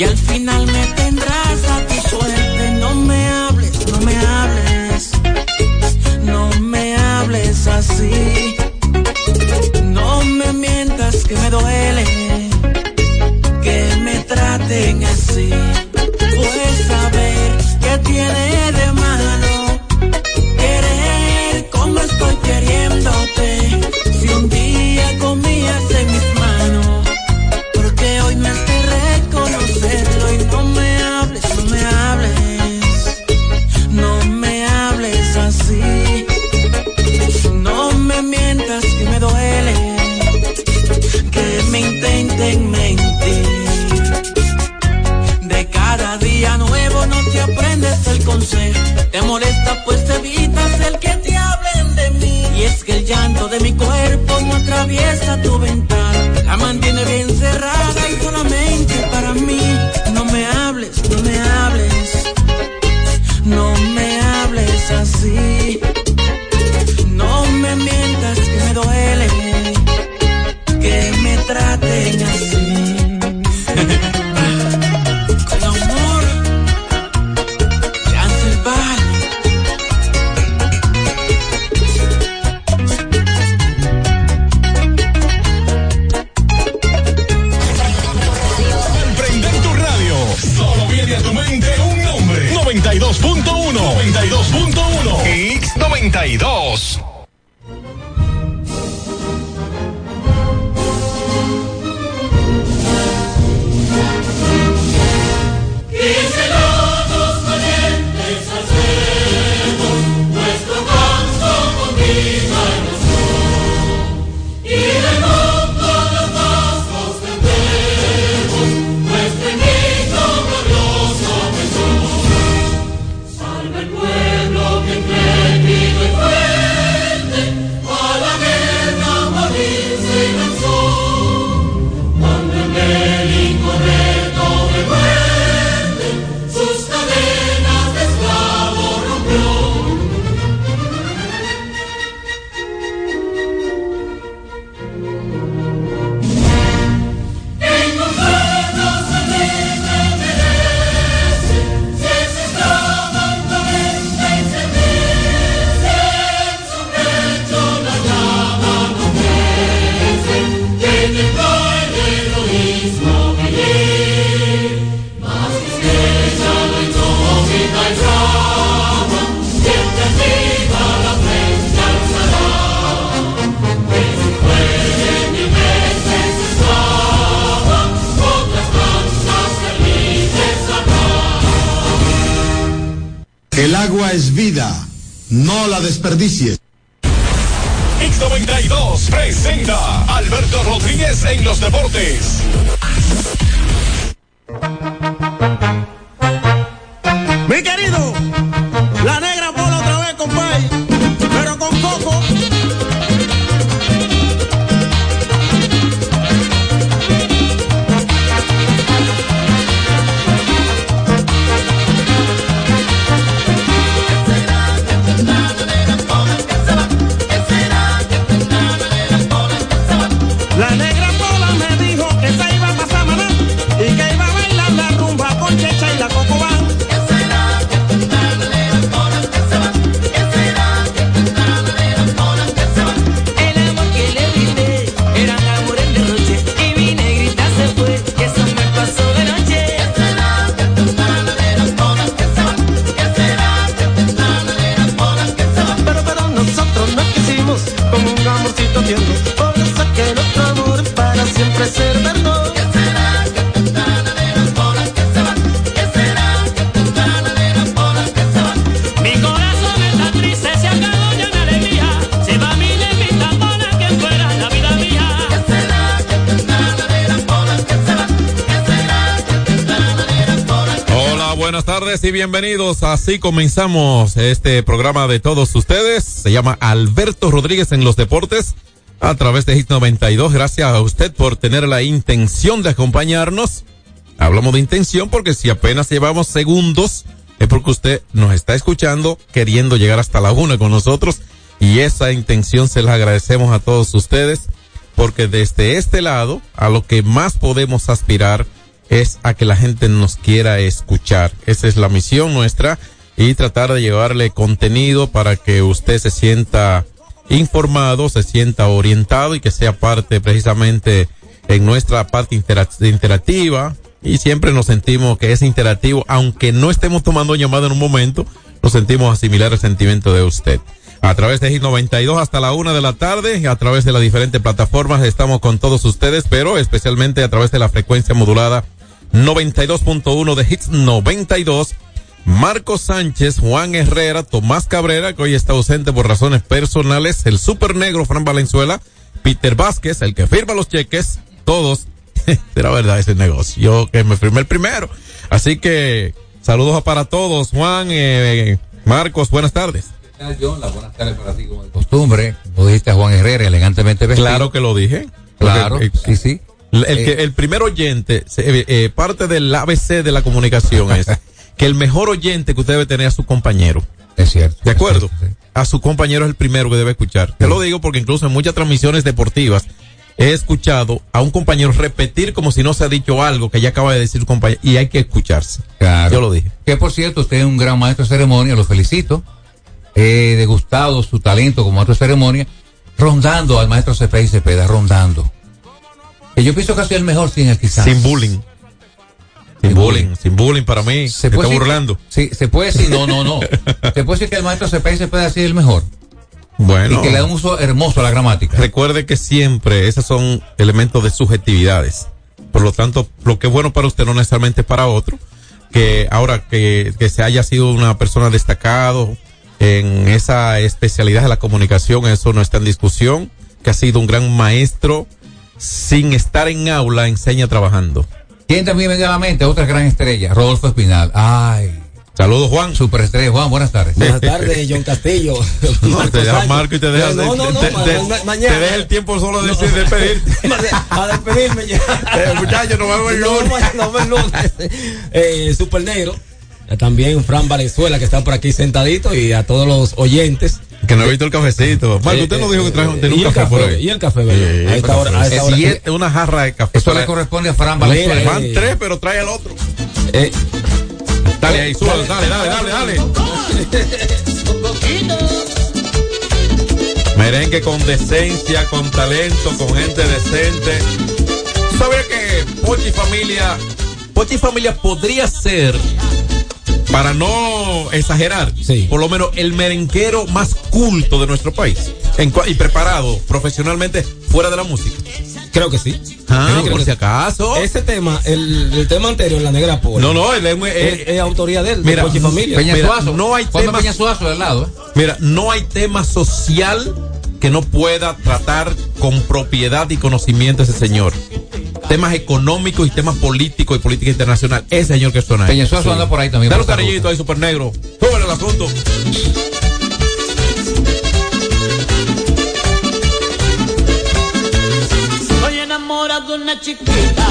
y al final me this year. bienvenidos. Así comenzamos este programa de todos ustedes. Se llama Alberto Rodríguez en los deportes a través de Hit 92. Gracias a usted por tener la intención de acompañarnos. Hablamos de intención porque si apenas llevamos segundos es porque usted nos está escuchando queriendo llegar hasta la una con nosotros y esa intención se la agradecemos a todos ustedes porque desde este lado a lo que más podemos aspirar es es a que la gente nos quiera escuchar. Esa es la misión nuestra y tratar de llevarle contenido para que usted se sienta informado, se sienta orientado y que sea parte precisamente en nuestra parte interac- interactiva y siempre nos sentimos que es interactivo, aunque no estemos tomando llamada en un momento, nos sentimos asimilar el sentimiento de usted. A través de Hit 92 hasta la una de la tarde, a través de las diferentes plataformas estamos con todos ustedes, pero especialmente a través de la frecuencia modulada 92.1 de Hits 92. Marcos Sánchez, Juan Herrera, Tomás Cabrera, que hoy está ausente por razones personales, el super negro Fran Valenzuela, Peter Vázquez, el que firma los cheques, todos. Será verdad ese negocio. Yo que me firmé el primero. Así que saludos para todos. Juan, eh, Marcos, buenas tardes. John, las buenas tardes para ti como de costumbre. Vos dijiste a Juan Herrera elegantemente vestido. Claro que lo dije. Claro, Porque, eh, sí, sí. El, que, Eh, el primer oyente, eh, eh, parte del ABC de la comunicación es que el mejor oyente que usted debe tener es a su compañero. Es cierto. ¿De acuerdo? Sí. A su compañero es el primero que debe escuchar. Te lo digo porque incluso en muchas transmisiones deportivas he escuchado a un compañero repetir como si no se ha dicho algo que ya acaba de decir su compañero y hay que escucharse. Claro. Yo lo dije. Que por cierto, usted es un gran maestro de ceremonia, lo felicito. He degustado su talento como maestro de ceremonia, rondando al maestro Cepeda y Cepeda, rondando. Que yo pienso que ha sido el mejor sin el quizás. Sin bullying. Sin bullying, bullying. sin bullying para mí. Se, está decir- burlando. Sí, se puede decir, no, no, no. se puede decir que el maestro Cepeda y Cepeda ha sido el mejor. Bueno. Y que le da un uso hermoso a la gramática. Recuerde que siempre esos son elementos de subjetividades. Por lo tanto, lo que es bueno para usted no necesariamente es para otro. Que ahora que, que se haya sido una persona destacado en esa especialidad de la comunicación, eso no está en discusión. Que ha sido un gran maestro sin estar en aula, enseña trabajando. ¿Quién también venga a la mente? Otra gran estrella, Rodolfo Espinal. Ay, Saludos, Juan. superestrella. Juan, buenas tardes. Buenas tardes, John Castillo. No, te deja. Marco y te deja, No, no, no, te, ma- te- ma- te mañana. deja el tiempo solo de decir despedirte. A despedirme ya. Eh, muchachos, nos vemos el No, lunes. Nos vemos el lunes. Eh, Super Negro. También Fran Valenzuela, que está por aquí sentadito, y a todos los oyentes. Que no he visto el cafecito. Marco, Eh, usted nos eh, dijo que trajo eh, un el café por ahí. Y el café, ¿verdad? A esta hora. A esta hora. Siete, una jarra de café. Eso le corresponde a Fran Valenzuela. Van tres, pero trae el otro. Eh, Dale ahí, súbalo, dale, dale, dale, dale. Merengue con decencia, con talento, con gente decente. ¿Sabía que Pochi Familia, Pochi Familia podría ser, para no exagerar, Sí. por lo menos el merenguero más culto de nuestro país en y preparado profesionalmente fuera de la música? creo que sí. Ah, por que si sí. acaso. Ese tema, el, el tema anterior, La Negra Pola. No, no, él es muy- Es, eh, es autoría de él, mira, de Familia. Peña Mira, Suazo. no hay temas- Peña Suazo de al lado, ¿eh? Mira, no hay tema social que no pueda tratar con propiedad y conocimiento ese señor. Temas económicos y temas políticos y política internacional. Ese señor que suena ahí. Peña Suazo anda por ahí también. Dale un cariñito ahí, super negro. Súbele el asunto. Estoy enamorado de una chiquita.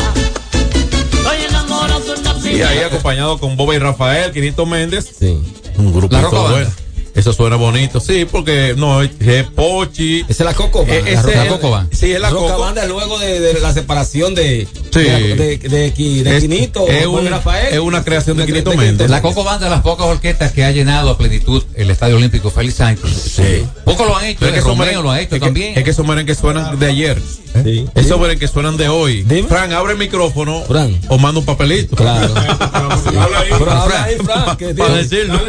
Estoy enamorado de una Y ahí acompañado con Boba y Rafael, Quinito Méndez. Sí. Un grupo La Roca Banda. Eso suena bonito. Sí, porque no, es Pochi. Esa es la Coco Banda. Eh, la es- Coco Band. Sí, es la Roca Coco. Banda luego de, de la separación de, Sí. de, de, de, Es- Quinito, es un- Rafael. es una creación de Quinito Méndez. La Coco Banda de las pocas orquestas que ha llenado a plenitud el Estadio Olímpico Félix Sánchez. Sí. Pocos lo han hecho, es que esos Romeo meren- lo ha hecho es que- también. Es que esos merengues suenan de ayer. Sí. Esos merengues suenan de hoy. Dime. Fran, abre el micrófono. Fran. O manda un papelito. Claro. Habla ahí. Fran, que Para decirlo.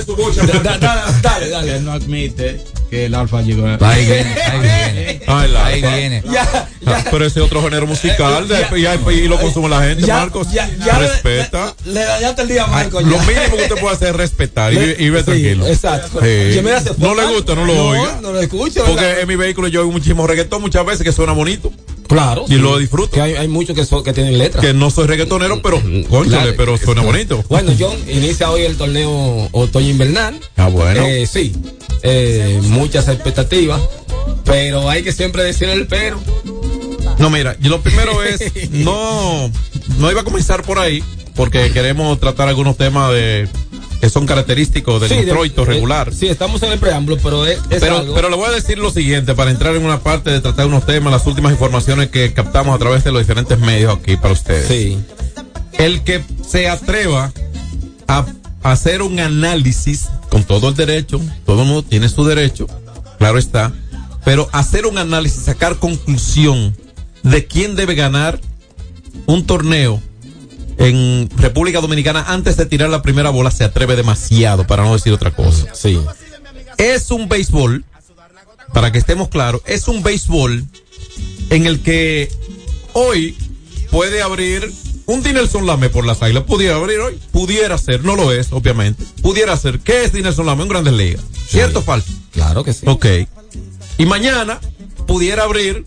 Da- da- da- Dale, dale. Él no admite que el alfa llegó. Ahí viene, ahí viene. Ay, Ahí viene. Ya, Ah, Pero ese otro género musical de- y, lo consume la gente, ya, Marcos. ya, ya le- Respeta. Le, le dañaste el día a Ay, Marco. lo mínimo que usted puede hacer es respetar y, y vive Sí, tranquilo. Exacto. Sí. Mira, No le gusta, no lo no, oiga. No lo escucho. Porque ¿verdad? en mi vehículo yo oigo muchísimo reggaetón muchas veces que suena bonito. Claro. y lo disfruto. Que hay, hay muchos que, son- que tienen letras. Que no soy reggaetonero, pero, conchale, Claro. pero suena bonito. Bueno, John inicia hoy el torneo otoño-invernal. Ah, bueno. Eh, sí, eh, muchas expectativas, pero hay que siempre decir el pero. No, mira, lo primero es, no, no iba a comenzar por ahí, porque queremos tratar algunos temas de que son característicos del Sí, introito regular. sí, estamos en el preámbulo, pero es, es Pero, algo- pero le voy a decir lo siguiente, para entrar en una parte de tratar unos temas, las últimas informaciones que captamos a través de los diferentes medios aquí para ustedes. Sí, El que se atreva a hacer un análisis con todo el derecho, todo el mundo tiene su derecho, claro está, pero hacer un análisis, sacar conclusión de quién debe ganar un torneo en República Dominicana antes de tirar la primera bola se atreve demasiado, para no decir otra cosa. Sí. Es un béisbol, para que estemos claros, es un béisbol en el que hoy puede abrir un Dinelson Lame por las águilas. Pudiera abrir hoy, pudiera ser, no lo es, obviamente. Pudiera ser. ¿Qué es Dinelson Lame? Un Grandes Ligas. ¿Cierto o falso? Claro que sí. Ok. Y mañana pudiera abrir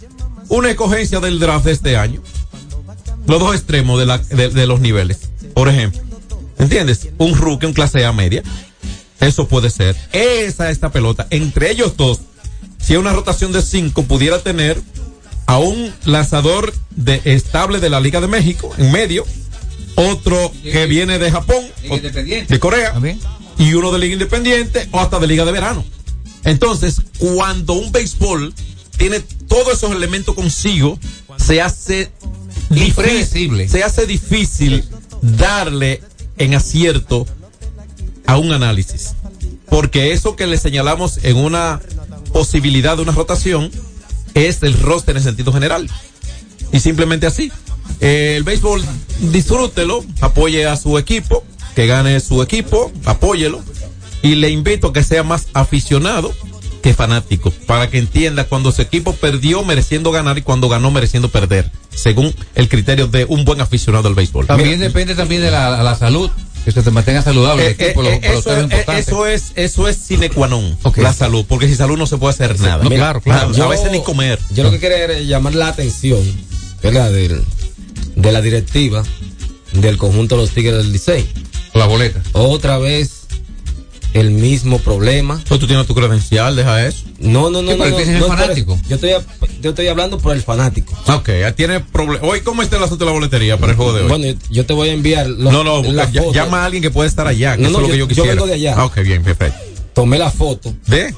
una escogencia del draft de este año. Los dos extremos de, la, de, de los niveles. Por ejemplo. ¿Entiendes? Un rookie, un clase A media. Eso puede ser. Esa esta pelota. Entre ellos dos, si una rotación de cinco pudiera tener a un lanzador de, estable de la Liga de México en medio, otro que viene de Japón, o- de Corea, y uno de Liga Independiente o hasta de Liga de Verano. Entonces, cuando un béisbol tiene todos esos elementos consigo, se hace difícil, se hace difícil darle en acierto a un análisis. Porque eso que le señalamos en una posibilidad de una rotación es el roster en sentido general. Y simplemente así. Eh, el béisbol, disfrútelo, apoye a su equipo, que gane su equipo, apóyelo. Y le invito a que sea más aficionado que fanático, para que entienda cuando su equipo perdió mereciendo ganar y cuando ganó mereciendo perder, según el criterio de un buen aficionado al béisbol. También Mira, depende también de la, la salud, que se te mantenga saludable el eh, equipo, eh, los eh, eso, es, eh, eso es eso es sine qua non la salud porque sin salud no se puede hacer nada no, claro, claro. a veces ni comer Yo lo que quería era llamar la atención, ¿verdad? Del- de la directiva del conjunto de los Tigres del Licey. La boleta. Otra vez el mismo problema. Pues tú tienes tu credencial, deja eso. No, no, no, Sí, no. pero no, no fanático. Yo estoy, yo estoy hablando por el fanático. Ok, ya tiene problema. Hoy, ¿cómo está el asunto de la boletería para el juego de hoy? Bueno, yo te voy a enviar. los- no, no, busca- ya- llama a alguien que puede estar allá, que No, eso no, es lo que yo- yo yo quisiera. vengo de allá. Ah, ok, bien, perfecto. Tomé la foto. ¿De?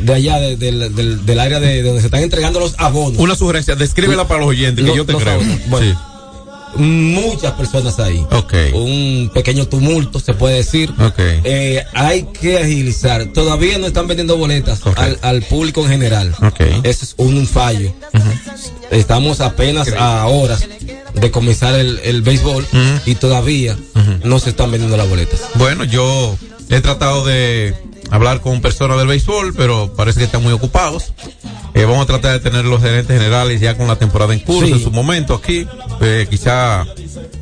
De allá, de- del- del, del área de, de donde se están entregando los abonos. Una sugerencia, descríbela para los oyentes, que yo te creo. abonos. Bueno, muchas personas ahí. Un pequeño tumulto, se puede decir. Eh, hay que agilizar. Todavía no están vendiendo boletas al, al público en general. Ese es un, fallo. Estamos apenas a horas de comenzar el, el béisbol y todavía no se están vendiendo las boletas. Bueno, yo he tratado de hablar con personas del béisbol, pero parece que están muy ocupados. Eh, vamos a tratar de tener los gerentes generales ya con la temporada en curso Sí. en su momento aquí. Eh, quizá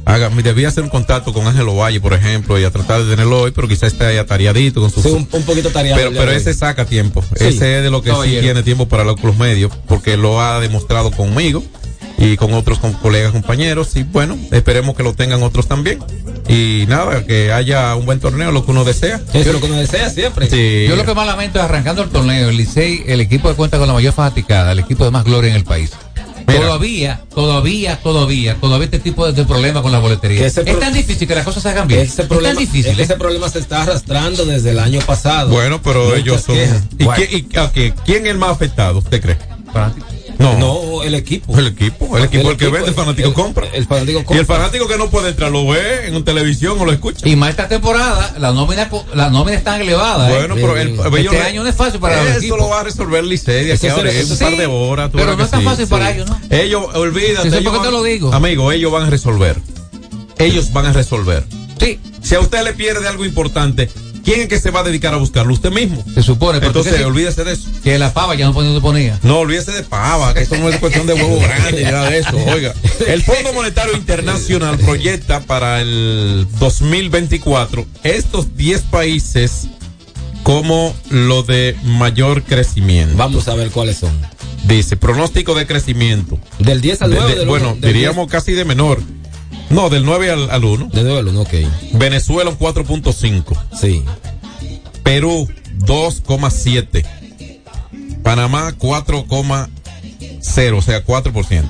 haga, debía hacer un contacto con Ángel Ovalle, por ejemplo, y a tratar de tenerlo hoy, pero quizá esté ahí atareadito con su... Sí, un, un poquito tareado. pero, ese saca tiempo. Sí. Ese es de lo que sí tiene tiempo para con los medios, porque lo ha demostrado conmigo y con otros con colegas, compañeros. Y bueno, esperemos que lo tengan otros también. Y nada, que haya un buen torneo, lo que uno desea. Eso es lo que uno desea siempre. Sí. Yo lo que más lamento es arrancando el torneo, el Licey, el equipo que cuenta con la mayor fanaticada, el equipo de más gloria en el país. Todavía, todavía, todavía, todavía este tipo de, de problemas con la boletería. Es tan difícil que las cosas se hagan bien. Ese es problema, tan difícil. es ¿eh? ese problema se está arrastrando desde el año pasado. Bueno, pero Muchas ellos son. quejas. ¿Y, Bueno. quién, y quién es el más afectado? ¿Usted cree? No. No, el equipo. El equipo, el equipo, el, que vende, el fanático el- compra. El fanático Y compra. el fanático que no puede entrar, lo ve en televisión o lo escucha. Y más esta temporada, la nómina, la nómina es tan elevada. ¿eh? Bueno, pero el, este ellos- año no es fácil para los Eso equipos. lo va a resolver Licey de aquí Eso a ahora, en un par de horas. pero no es que tan sí, fácil sí. para ellos, ¿no? Ellos, olvídate. Ellos qué te van- lo digo. Amigo, ellos van a resolver. Ellos van a resolver. Sí. Si a usted le pierde algo importante, ¿quién es que se va a dedicar a buscarlo? Usted mismo. Se supone. pero Entonces, olvídese de eso. Que la pava ya no ponía, no ponía. No, olvídese de pava, que esto no es cuestión de huevo grande ni nada de eso. Oiga, el Fondo Monetario Internacional proyecta para el 2024 estos 10 países como lo de mayor crecimiento. Vamos a ver cuáles son. Dice, pronóstico de crecimiento. Del 10 al De- 9. de- del bueno, diríamos casi de menor. No, del 9 al, al 1. 10 Del 9 al 1, ok. Venezuela un 4.5. Sí. Perú 2,7. Panamá 4,0, o sea, 4%.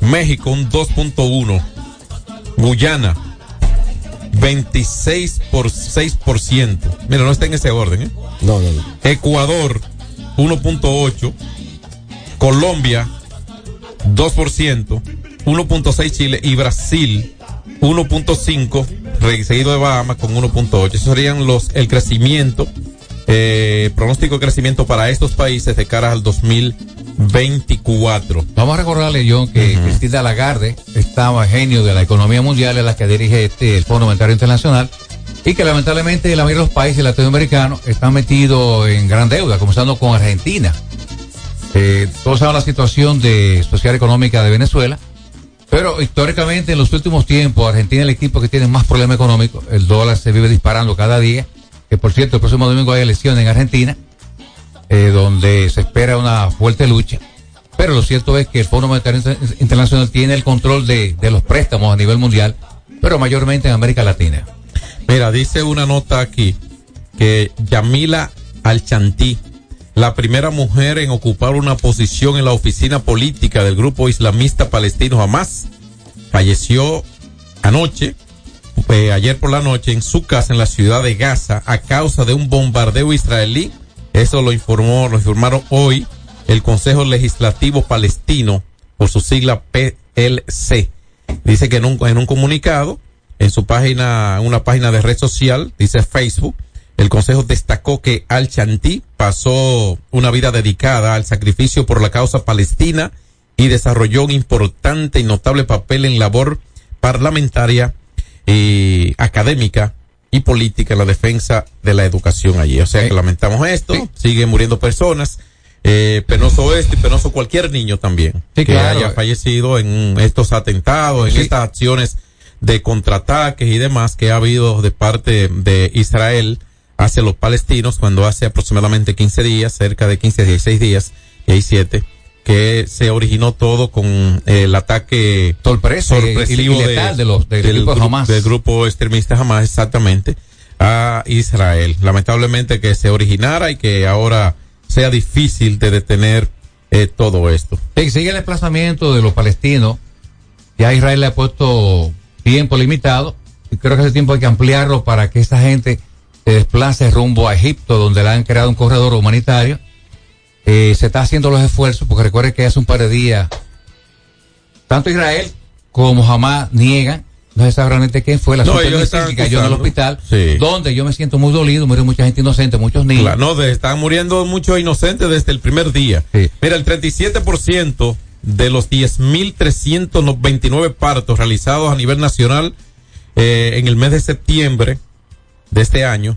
México un 2.1. Guyana 26 por 6%. Mira, no está en ese orden, ¿eh? No, no, no. Ecuador 1.8. Colombia 2%. 1.6 Chile y Brasil 1.5, re- seguido de Bahamas con 1.8. Esos serían los el crecimiento, eh, pronóstico de crecimiento para estos países de cara al 2024. Vamos a recordarle, John, que Cristina Lagarde estaba genio de la economía mundial, es la que dirige este, el Fondo Monetario Internacional, y que lamentablemente la mayoría de los países latinoamericanos están metidos en gran deuda, comenzando con Argentina. Eh, todos saben la situación de social económica de Venezuela, pero históricamente en los últimos tiempos Argentina es el equipo que tiene más problemas económicos, el dólar se vive disparando cada día, que por cierto el próximo domingo hay elecciones en Argentina, eh, donde se espera una fuerte lucha. Pero lo cierto es que el Fondo Monetario Inter- Internacional tiene el control de, de los préstamos a nivel mundial, pero mayormente en América Latina. Mira, dice una nota aquí que Yamila Alchantí, la primera mujer en ocupar una posición en la oficina política del grupo islamista palestino Hamas, falleció anoche, eh, ayer por la noche, en su casa en la ciudad de Gaza a causa de un bombardeo israelí. Eso lo informó, lo informaron hoy el Consejo Legislativo Palestino por su sigla PLC. Dice que en un, en un comunicado, en su página, una página de red social, dice Facebook, el Consejo destacó que Al Chanti pasó una vida dedicada al sacrificio por la causa palestina y desarrolló un importante y notable papel en labor parlamentaria y académica y política en la defensa de la educación allí. O sea que lamentamos esto, siguen muriendo personas, eh, penoso este y penoso cualquier niño también Sí, que claro. haya fallecido en estos atentados, en estas acciones de contraataques y demás que ha habido de parte de Israel hacia los palestinos cuando hace aproximadamente 15 días, cerca de 15, 16 días, y hay 7, que se originó todo con eh, el ataque Sorpresa y- sorpresivo y letal de los- del del, grupo gru- Hamas. del grupo extremista Hamas, exactamente, a Israel. Lamentablemente que se originara y que ahora sea difícil de detener eh, todo esto. Sí, sigue el desplazamiento de los palestinos. Ya Israel le ha puesto tiempo limitado. Y creo que ese tiempo hay que ampliarlo para que esa gente se desplace rumbo a Egipto, donde le han creado un corredor humanitario. Eh, se está haciendo los esfuerzos, porque recuerde que hace un par de días, tanto Israel como Hamas niegan. No se sabe realmente quién fue la No, ellos cayó en el hospital, Sí. donde yo me siento muy dolido, murió mucha gente inocente, muchos niños. Claro, no, están muriendo muchos inocentes desde el primer día. Sí. Mira, el 37% de los 10.329 partos realizados a nivel nacional eh, en el mes de septiembre de este año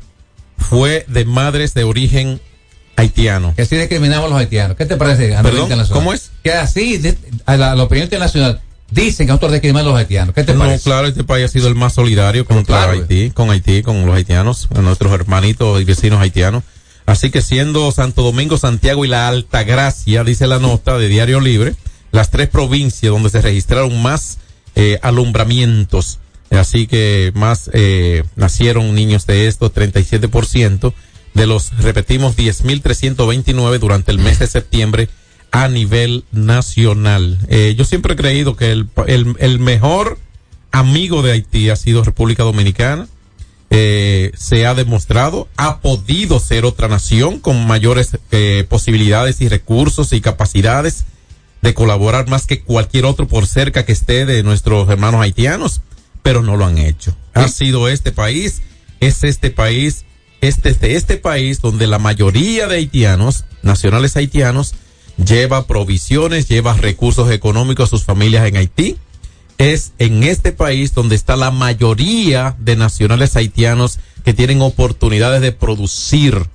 fue de madres de origen haitiano. que así discriminamos a los haitianos. ¿Qué te parece? a Perdón, internacional? ¿cómo es? Que así, de- a la, la opinión internacional, dicen que nosotros discriminamos a los haitianos. ¿Qué te No, parece? claro, este país ha sido el más solidario contra claro, Haití, con Haití, con los haitianos, con nuestros hermanitos y vecinos haitianos. Así que siendo Santo Domingo, Santiago y la Alta Gracia, dice la nota de Diario Libre, las tres provincias donde se registraron más eh, alumbramientos. Así que más eh, nacieron niños de estos, 37% de los, repetimos, 10.329 durante el mes de septiembre a nivel nacional. Eh, yo siempre he creído que el, el, el mejor amigo de Haití ha sido República Dominicana. Eh, se ha demostrado, ha podido ser otra nación con mayores eh, posibilidades y recursos y capacidades de colaborar más que cualquier otro por cerca que esté de nuestros hermanos haitianos, pero no lo han hecho. Ha sido este país, es este país, este de este país donde la mayoría de haitianos, nacionales haitianos, lleva provisiones, lleva recursos económicos a sus familias en Haití. Es en este país donde está la mayoría de nacionales haitianos que tienen oportunidades de producir,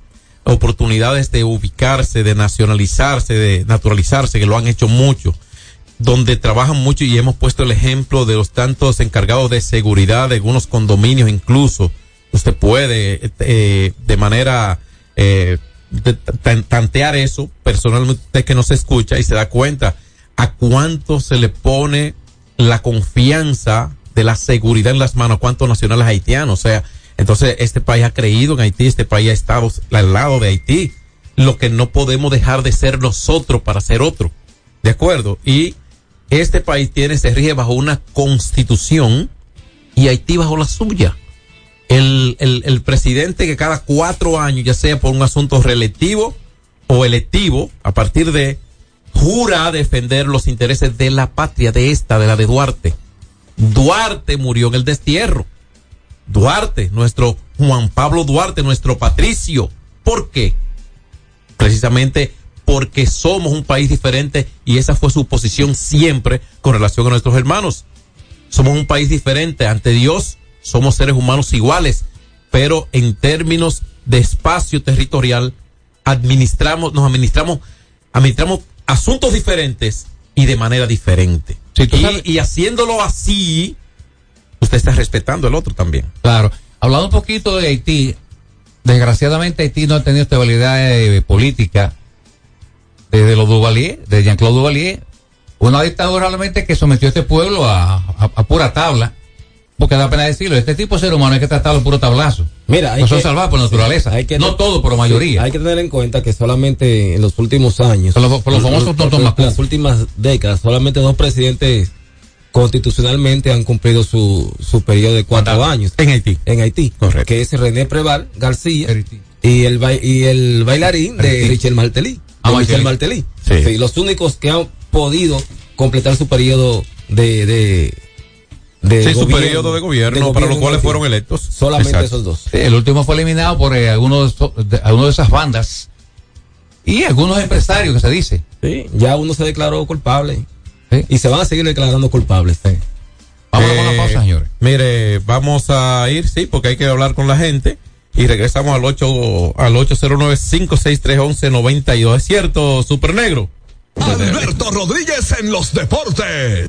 oportunidades de ubicarse, de nacionalizarse, de naturalizarse, que lo han hecho mucho, donde trabajan mucho y hemos puesto el ejemplo de los tantos encargados de seguridad de algunos condominios incluso. Usted puede eh, de manera eh, tantear eso personalmente usted que no se escucha y se da cuenta a cuánto se le pone la confianza de la seguridad en las manos, cuántos nacionales haitianos. O sea, entonces este país ha creído en Haití, este país ha estado al lado de Haití. Lo que no podemos dejar de ser nosotros para ser otro. ¿De acuerdo? Y este país tiene, se rige bajo una constitución y Haití bajo la suya. El, el, el presidente que cada cuatro años, ya sea por un asunto relativo o electivo, a partir de, jura defender los intereses de la patria, de esta, de la de Duarte. Duarte murió en el destierro. Duarte, nuestro Juan Pablo Duarte, nuestro Patricio. ¿Por qué? Precisamente porque somos un país diferente y esa fue su posición siempre con relación a nuestros hermanos. Somos un país diferente ante Dios, somos seres humanos iguales, pero en términos de espacio territorial administramos, nos administramos, administramos asuntos diferentes y de manera diferente. Sí, y haciéndolo así, usted está respetando al otro también. Claro. Hablando un poquito de Haití, desgraciadamente Haití no ha tenido estabilidad eh, política desde los Duvalier, de Jean-Claude Duvalier, una dictadura realmente que sometió a este pueblo a, a- a pura tabla. Porque da pena decirlo, este tipo de ser humano hay que tratarlo puro tablazo. Mira, hay no son que- salvados por naturaleza. hay que- no todo, pero mayoría. Sí, hay que tener en cuenta que solamente en los últimos años, Por los- por los famosos por- Macú. las últimas décadas, solamente dos presidentes constitucionalmente han cumplido su, su periodo de cuatro años En Haití. en Haití, Correcto. que es René Preval García Haití. y el bai- y el bailarín de. Richel Martelly. Ah, de Michel Martelly. Sí. Sí, los únicos que han podido completar su periodo de, de, de Sí, su gobierno- periodo de gobierno, de para los cuales fueron electos. Solamente Exacto. esos dos. Sí, el último fue eliminado por eh, algunos de, esos- de- algunos de esas bandas y algunos empresarios que se dice. Sí, ya uno se declaró culpable Sí. y se van a seguir declarando culpables. Vamos a Eh, una pausa, señores. Mire, vamos a ir, sí, porque hay que hablar con la gente. Y regresamos al 8, al 809-563-1192. ¿Es cierto, Super Negro? Alberto Rodríguez en los deportes.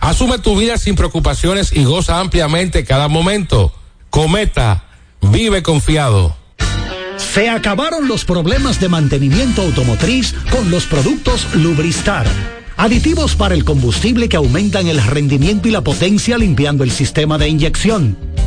Asume tu vida sin preocupaciones y goza ampliamente cada momento. Cometa, vive confiado. Se acabaron los problemas de mantenimiento automotriz con los productos Lubristar. Aditivos para el combustible que aumentan el rendimiento y la potencia limpiando el sistema de inyección.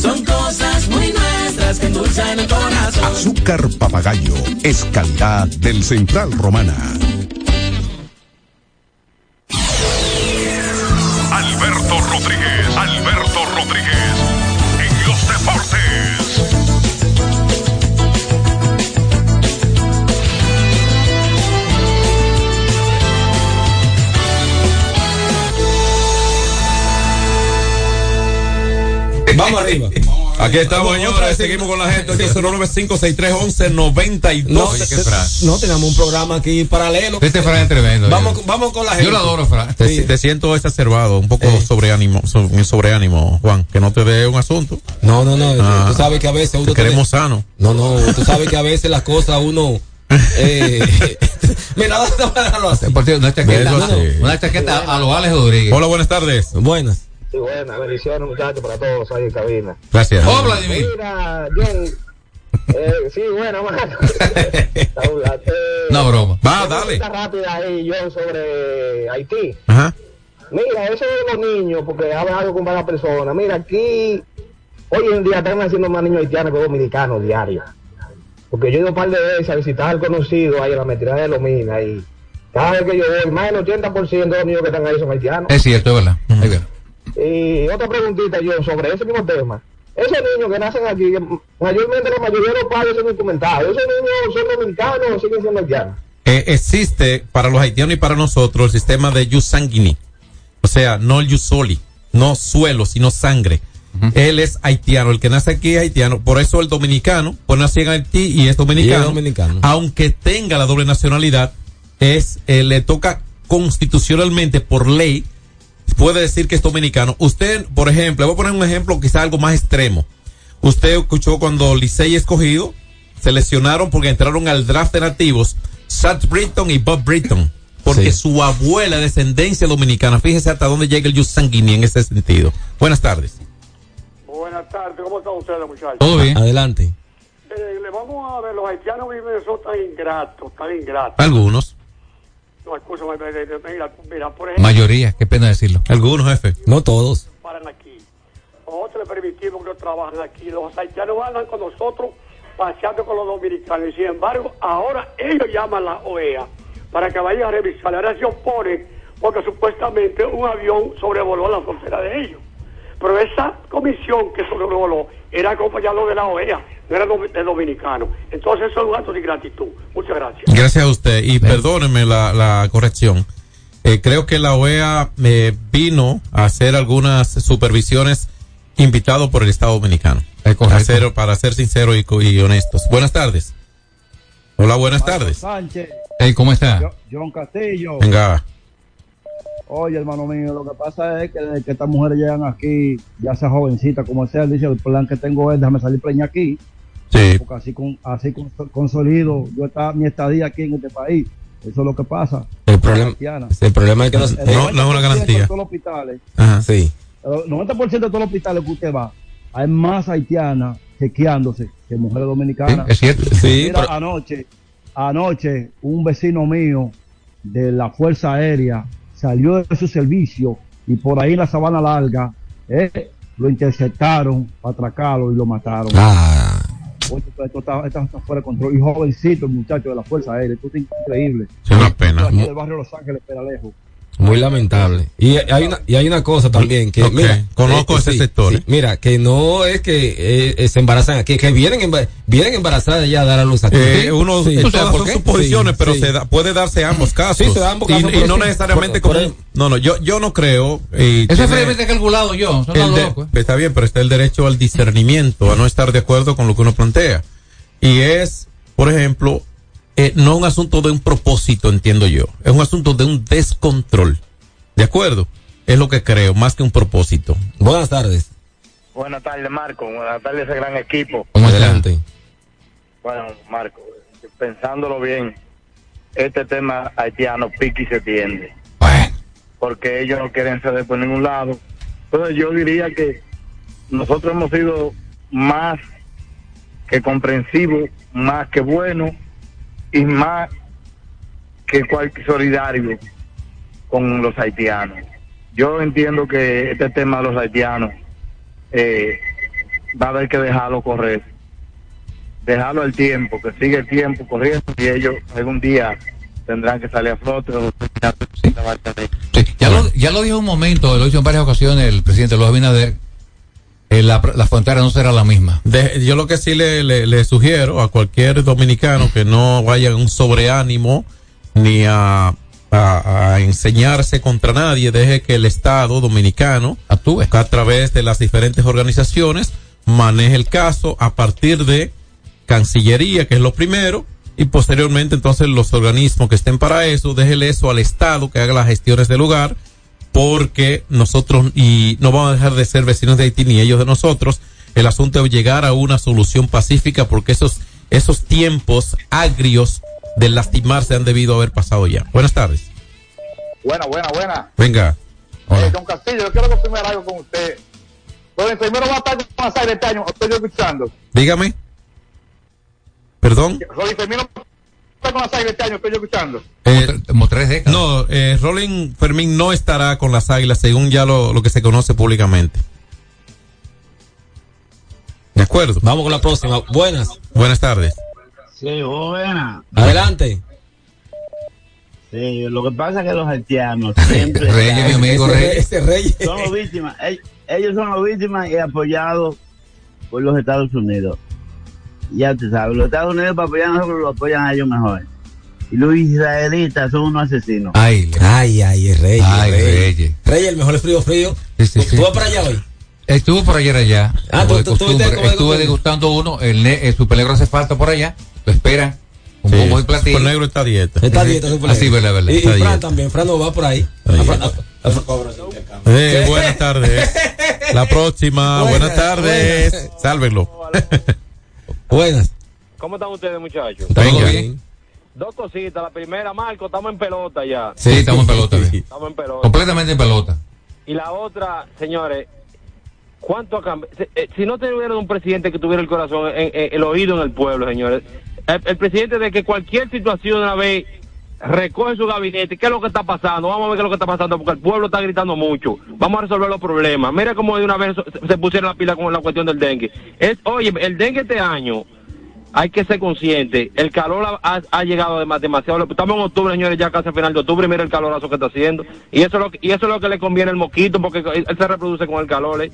Son cosas muy nuestras que endulzan el corazón. Azúcar papagayo es calidad del Central Romana. Aquí estamos, señores. Seguimos con la gente. 809-563-1192. No, no tenemos un programa aquí paralelo. Este Fran es tremendo. Vamos, con- vamos con la gente. Yo lo adoro, Fran. Te, te siento exacerbado, un poco sobreánimo, so- sobreánimo, Juan, que no te dé un asunto. No, no, no. Ah. tú sabes que a veces uno. Te queremos tiene- sano. No, no. Tú sabes que a veces las cosas uno. Eh, mira, vamos a dejarlo así. Una chaqueta, no, una chaqueta a los Alex Rodríguez. Hola, buenas tardes. Buenas. Sí, buenas, bendiciones muchachos para todos ahí en cabina. Gracias. Oh, Vladimir. Mira, John, eh, sí, bueno, mano. No, broma. Va, una dale. rápida ahí, John, sobre Haití. Ajá. Mira, eso de los niños, porque habla algo con varias personas. Mira, aquí, hoy en día están haciendo más niños haitianos que dominicanos diarios. Porque yo he ido un par de veces a visitar al conocido ahí en la metida de Lomina y cada vez que yo voy, más del 80% de los niños que están ahí son haitianos. Es cierto, es verdad. Es verdad. Y otra preguntita yo sobre ese mismo tema. Esos niños que nacen aquí, mayormente la mayoría de los padres son indocumentados. ¿Esos niños son dominicanos o siguen siendo haitianos? Eh, existe para los haitianos y para nosotros el sistema de jus sanguini. O sea, no el jus soli, no suelo, sino sangre. Él es haitiano, el que nace aquí es haitiano. Por eso el dominicano, pues nació en Haití y es dominicano. Y es dominicano. Aunque tenga la doble nacionalidad, es eh, le toca constitucionalmente por ley puede decir que es dominicano. Usted, por ejemplo, le voy a poner un ejemplo quizá algo más extremo. Usted escuchó cuando Licey escogido, seleccionaron porque entraron al draft de nativos, Sat Britton y Bob Britton. Porque Sí. su abuela es descendencia dominicana. Fíjese hasta dónde llega el Jus Sanguini en ese sentido. Buenas tardes. Buenas tardes, ¿cómo están ustedes, muchachos? Todo bien. Adelante. Eh, le vamos a ver, los haitianos viven, son tan ingratos, tan ingratos. Algunos. No, escúchame, mira, mira, por ejemplo, Mayoría, qué pena decirlo. Algunos, jefe. No todos. paran aquí. Nosotros le permitimos que no trabajen aquí. Los haitianos andan con nosotros paseando con los dominicanos. Y sin embargo, ahora ellos llaman a la OEA para que vayan a revisar. Ahora se oponen porque supuestamente un avión sobrevoló la frontera de ellos. Pero esa comisión que sobrevoló era acompañado de la OEA, no era de dominicano. Entonces eso es un acto de gratitud. Muchas gracias. Gracias a usted. Y perdóneme la, la corrección. Eh, creo que la OEA eh, vino a hacer algunas supervisiones invitado por el Estado Dominicano. A ser- para ser sincero y, co- y honestos. Buenas tardes. Hola, buenas tardes. Sánchez. Hey, ¿cómo está? John Castillo. Venga. Oye, hermano mío, lo que pasa es que desde que estas mujeres llegan aquí, ya sea jovencita como sea, dice, el plan que tengo es déjame salir preña aquí. Sí. Porque así, con, así con- consolido yo está mi estadía aquí en este país. Eso es lo que pasa. El problema, el problema es que nos, El 90% De todos los hospitales, Ajá. Sí. el 90% de todos los hospitales que usted va, hay más haitianas chequeándose que mujeres dominicanas. es cierto. Sí, Mira, pero- anoche, anoche, un vecino mío de la Fuerza Aérea salió de su servicio y por ahí en la sabana larga eh, lo interceptaron para atracarlo y lo mataron. Ah. Oye, esto, esto está, esto está fuera de control. Y jovencito el muchacho de la Fuerza Aérea. Esto es increíble. Es una pena. Del barrio Los Ángeles, Peralejo. Muy lamentable. Y hay una, y hay una cosa también que, mira, conozco ese sector, ¿eh? Mira, que no es que eh, eh, se embarazan aquí, que vienen, vienen embarazadas ya a dar a luz aquí. Eh, uno, Sí. eh, ¿Tú sabes todas por son suposiciones, Sí, pero sí. se da- puede darse ambos casos. Sí, se da ambos Y- casos, y, no sí, necesariamente por- como. por- no, no, yo, yo no creo. y Eso es previamente calculado yo. De-. ¿eh? Está bien, pero está el derecho al discernimiento, a no estar de acuerdo con lo que uno plantea. Y es, por ejemplo, eh, no un asunto de un propósito, entiendo yo. Es un asunto de un descontrol. ¿De acuerdo? Es lo que creo, más que un propósito. Buenas tardes. Buenas tardes, Marco. Buenas tardes, ese gran equipo. Adelante. Bueno, Marco, pensándolo bien, este tema haitiano pique y se tiende. Porque ellos no quieren ceder por ningún lado. Entonces yo diría que nosotros hemos sido más que comprensivos, más que buenos y más que cualquier solidario con los haitianos. Yo entiendo que este tema de los haitianos eh, va a haber que dejarlo correr dejarlo al tiempo, que sigue el tiempo corriendo y ellos algún día tendrán que salir a flote. o- Ya, lo, ya lo dijo un momento, lo hizo en varias ocasiones el presidente Luis Abinader. Eh, la, la frontera no será la misma. De- yo lo que sí le, le- le sugiero a cualquier dominicano que no vaya en un sobreánimo ni a, a- a enseñarse contra nadie, deje que el Estado dominicano actúe a través de las diferentes organizaciones maneje el caso a partir de Cancillería, que es lo primero, y posteriormente entonces los organismos que estén para eso, déjele eso al Estado que haga las gestiones del lugar, porque nosotros, y no vamos a dejar de ser vecinos de Haití ni ellos de nosotros, el asunto es llegar a una solución pacífica porque esos, esos tiempos agrios de lastimarse han debido haber pasado ya. Buenas tardes. Buena, buena, buena. Venga. Eh, don Castillo, yo quiero confirmar algo con usted. Don primero va a estar con águilas este año, estoy escuchando. Dígame. Perdón. Rolly Fermín no está con las águilas este año, estoy yo escuchando. Eh, No, eh, Rolling Fermín no estará con las águilas según ya lo, lo que se conoce públicamente. De acuerdo. Vamos con la próxima. Buenas. Buenas tardes. Sí, buena. Adelante. Sí, lo que pasa es que los haitianos siempre Reyes, mi amigo Reyes. son víctimas. Ell- Ellos son las víctimas y apoyados por los Estados Unidos. Ya tú sabes, los Estados Unidos para apoyar a nosotros lo apoyan a ellos mejor. Y los israelitas son unos asesinos. Ay, ay, ay, es Reyes. Ay, Reyes. Reyes. El mejor frío frío. Sí, sí, sí. ¿Tú vas para allá hoy? Estuvo por ayer allá. Ah, como de tú- tú- tú Estuve degustando uno. El, el super negro hace falta por allá. Lo esperan. Un Sí, bombo y platillo. Super negro está a dieta. Está a dieta, Super Así, verdad, verdad. Y, Fran dieta. también. Fran no va por ahí. A Fran- a- a Fran- Eh, buenas tardes. La próxima. Buenas, Buenas, tardes. buenas. Sálvenlo. Buenas. ¿Cómo están ustedes, muchachos? Todo bien. Dos cositas. La primera, Marco, estamos en pelota ya. Sí, estamos en pelota. bien. Estamos en pelota. Completamente en pelota. Y la otra, señores, ¿cuánto ha cambiado? Si, eh, si no tuviera un presidente que tuviera el corazón, en- en- el oído en el pueblo, señores. El, el presidente de que cualquier situación una vez recoge su gabinete, ¿qué es lo que está pasando? Vamos a ver qué es lo que está pasando, porque el pueblo está gritando mucho. Vamos a resolver los problemas. Mira cómo de una vez se, pusieron la pila con la cuestión del dengue. Es, oye, el dengue este año, hay que ser consciente. El calor ha, llegado dema- demasiado. Estamos en octubre, señores, ya casi a final de octubre. Mira el calorazo que está haciendo. Y eso es lo y eso es lo que le conviene al mosquito, porque él, él se reproduce con el calor. ¿eh?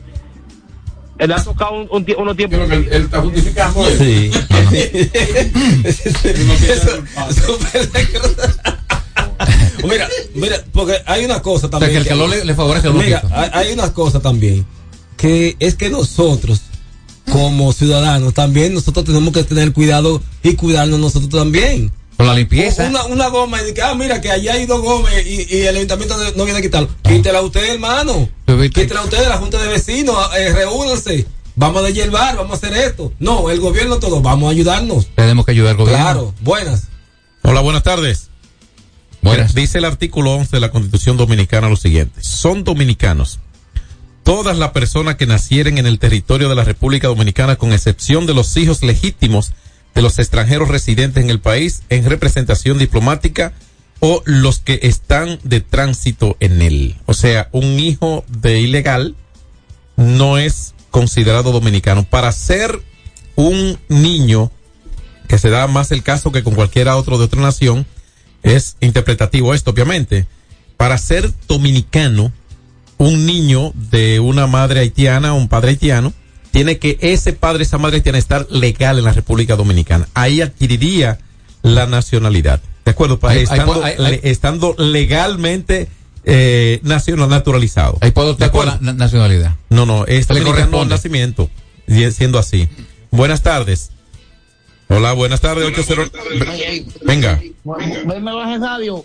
Él ha tocado un, un tie- unos tiempos. él está justificando. Sí. mira, mira, porque hay una cosa O sea, también. que el calor le, le favorece Mira, hay, hay una cosa también. Que es que nosotros, como ciudadanos, también nosotros tenemos que tener cuidado y cuidarnos nosotros también. Con la limpieza. Una, una goma y que, ah, mira, que allá hay dos gomas y, y el ayuntamiento no viene a quitarlo. Quítela usted, hermano. Quítela usted de la junta de vecinos. eh, reúnanse. Vamos a hierbar, vamos a hacer esto. No, el gobierno todo, vamos a ayudarnos. Tenemos que ayudar al gobierno. Claro, buenas. Hola, buenas tardes. Buenas. Dice el artículo 11 de la Constitución Dominicana lo siguiente. Son dominicanos todas las personas que nacieren en el territorio de la República Dominicana, con excepción de los hijos legítimos de los extranjeros residentes en el país en representación diplomática o los que están de tránsito en él. O sea, un hijo de ilegal no es considerado dominicano. Para ser un niño, que se da más el caso que con cualquiera otro de otra nación, es interpretativo esto, obviamente. Para ser dominicano, un niño de una madre haitiana o un padre haitiano, tiene que ese padre, esa madre haitiana estar legal en la República Dominicana. Ahí adquiriría la nacionalidad. ¿De acuerdo? Ahí- ahí estando, puedo- ahí- ahí- le- estando legalmente eh, nacional, naturalizado. Ahí puedo ¿De optar por la nacionalidad. No, no, es le dominicano al corresponde. nacimiento, y- siendo así. Buenas tardes. Hola, buenas tardes, 80. Venga, Ven, me baje radio.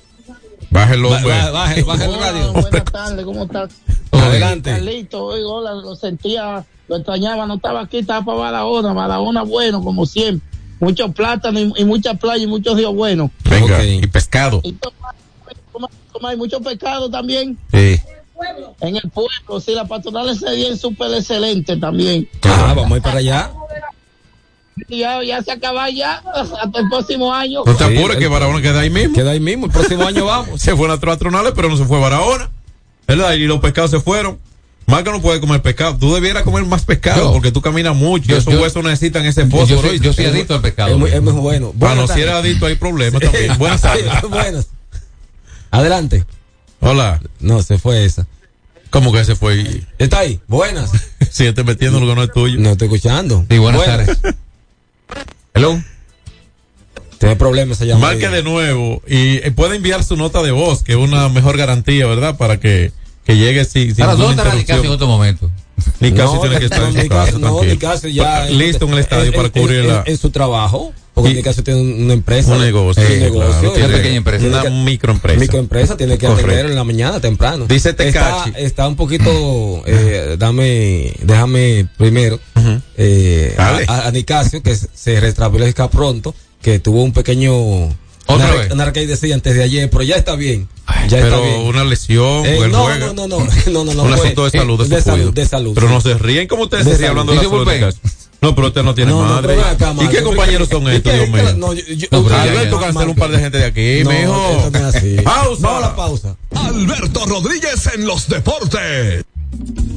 Bájelo, hombre. ba- baje, baje el radio. Buenas tardes, ¿cómo estás? Adelante. Carlito, oiga, hola, lo sentía, lo extrañaba, no estaba aquí, estaba para Barahona, Barahona bueno, como siempre. Muchos plátanos y, y muchas playas y muchos ríos buenos. Venga, y pescado. Y toma, toma- toma- hay mucho pescado también. Sí. En el pueblo, sí, la patronal se bien súper excelente también. Ah, vamos a ir para allá. Y ya, ya se acaba ya, hasta el próximo año. No te apures que Barahona queda ahí mismo. Queda ahí mismo, el próximo año vamos. Se fue a las patronales, pero no se fue a Barahona. ¿Verdad? Y los pescados se fueron. Que no puede comer pescado. Tú debieras comer más pescado Yo- porque tú caminas mucho. yo- y esos yo- huesos necesitan ese Yo, fósforo. soy, yo soy adicto al pescado. Es muy, es muy bueno. Bueno, Buenas si eres adicto hay problemas también. Buenas tardes. Buenas. Adelante. Hola. No, se fue esa. ¿Cómo que se fue? ¿Está ahí? Buenas. Siete metiendo lo que no es tuyo. No estoy escuchando. Sí, buenas tardes. Hello. Tiene problemas esa llamada. Marque de nuevo y eh, puede enviar su nota de voz, que es una mejor garantía, ¿verdad? Para que, que llegue sin, sin Ahora, ¿dónde está en otro momento? Nicasio No, tiene que estar en su casa, no, tranquilo. Nicasio ya- Listo en el estadio para cubrir la... en, su trabajo. Porque Y- Nicasio tiene un- una empresa. Un negocio, un sí, negocio. claro, tiene- Tiene pequeña empresa. tiene Una microempresa. Microempresa tiene que Correcto. atender en la mañana temprano. Dice Tecachi. está un poquito, eh, dame, déjame primero, eh, Dale. a, a Nicasio que se- restablezca pronto, que tuvo un pequeño, ¿Otra una, vez? una recaída antes de ayer, pero ya está bien. Ya está Pero bien. una lesión, Eh, no, juega. no, no, no, no, no, no, Un fue- asunto de salud, de salud, cuido. de salud, Pero sí. no se ríen, como ustedes De se ríen hablando de la salud? No, pero usted no tiene No, madre. ¿Y qué compañeros son estos, Dios mío? no, yo- Alberto cancela un par de gente de aquí, No, mijo. ¡Pausa! Vamos a la pausa. Alberto Rodríguez en los deportes.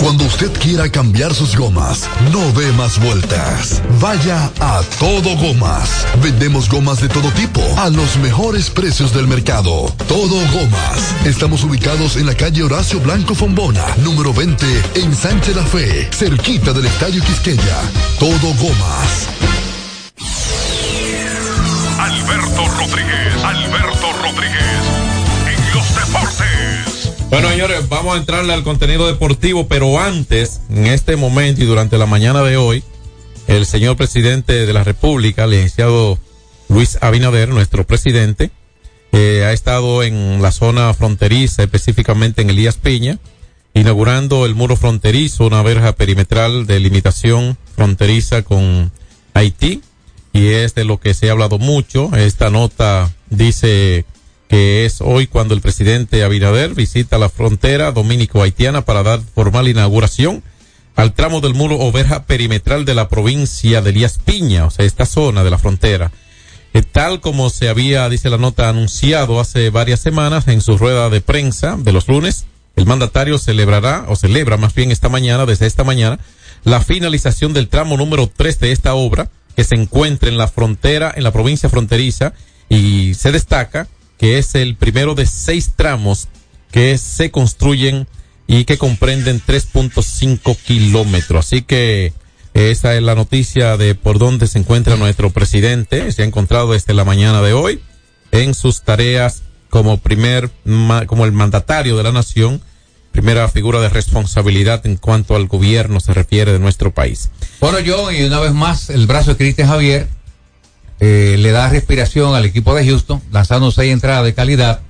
Cuando usted quiera cambiar sus gomas, no dé más vueltas. Vaya a Todo Gomas. Vendemos gomas de todo tipo a los mejores precios del mercado. Todo Gomas. Estamos ubicados en la calle Horacio Blanco Fombona, número 20, en Sánchez La Fe, cerquita del Estadio Quisqueya. Todo Gomas. Alberto Rodríguez, Alberto Rodríguez. Bueno, señores, vamos a entrarle al contenido deportivo, pero antes, en este momento y durante la mañana de hoy, el señor presidente de la República, el licenciado Luis Abinader, nuestro presidente, eh, ha estado en la zona fronteriza, específicamente en Elías Piña, inaugurando el muro fronterizo, una verja perimetral de limitación fronteriza con Haití, y es de lo que se ha hablado mucho. Esta nota dice que es hoy cuando el presidente Abinader visita la frontera dominico-haitiana para dar formal inauguración al tramo del muro o verja perimetral de la provincia de Elías Piña, o sea, esta zona de la frontera. Eh, tal como se había, dice la nota, anunciado hace varias semanas en su rueda de prensa de los lunes, el mandatario celebrará, o celebra más bien esta mañana, desde esta mañana, la finalización del tramo número 3 de esta obra, que se encuentra en la frontera, en la provincia fronteriza, y se destaca que es el primero de seis tramos que se construyen y que comprenden 3.5 kilómetros. Así que esa es la noticia de por dónde se encuentra nuestro presidente. Se ha encontrado desde la mañana de hoy en sus tareas como primer, como el mandatario de la nación, primera figura de responsabilidad en cuanto al gobierno se refiere de nuestro país. Bueno, yo, y una vez más, el brazo de Cristian Javier eh, le da respiración al equipo de Houston, lanzando seis entradas de calidad,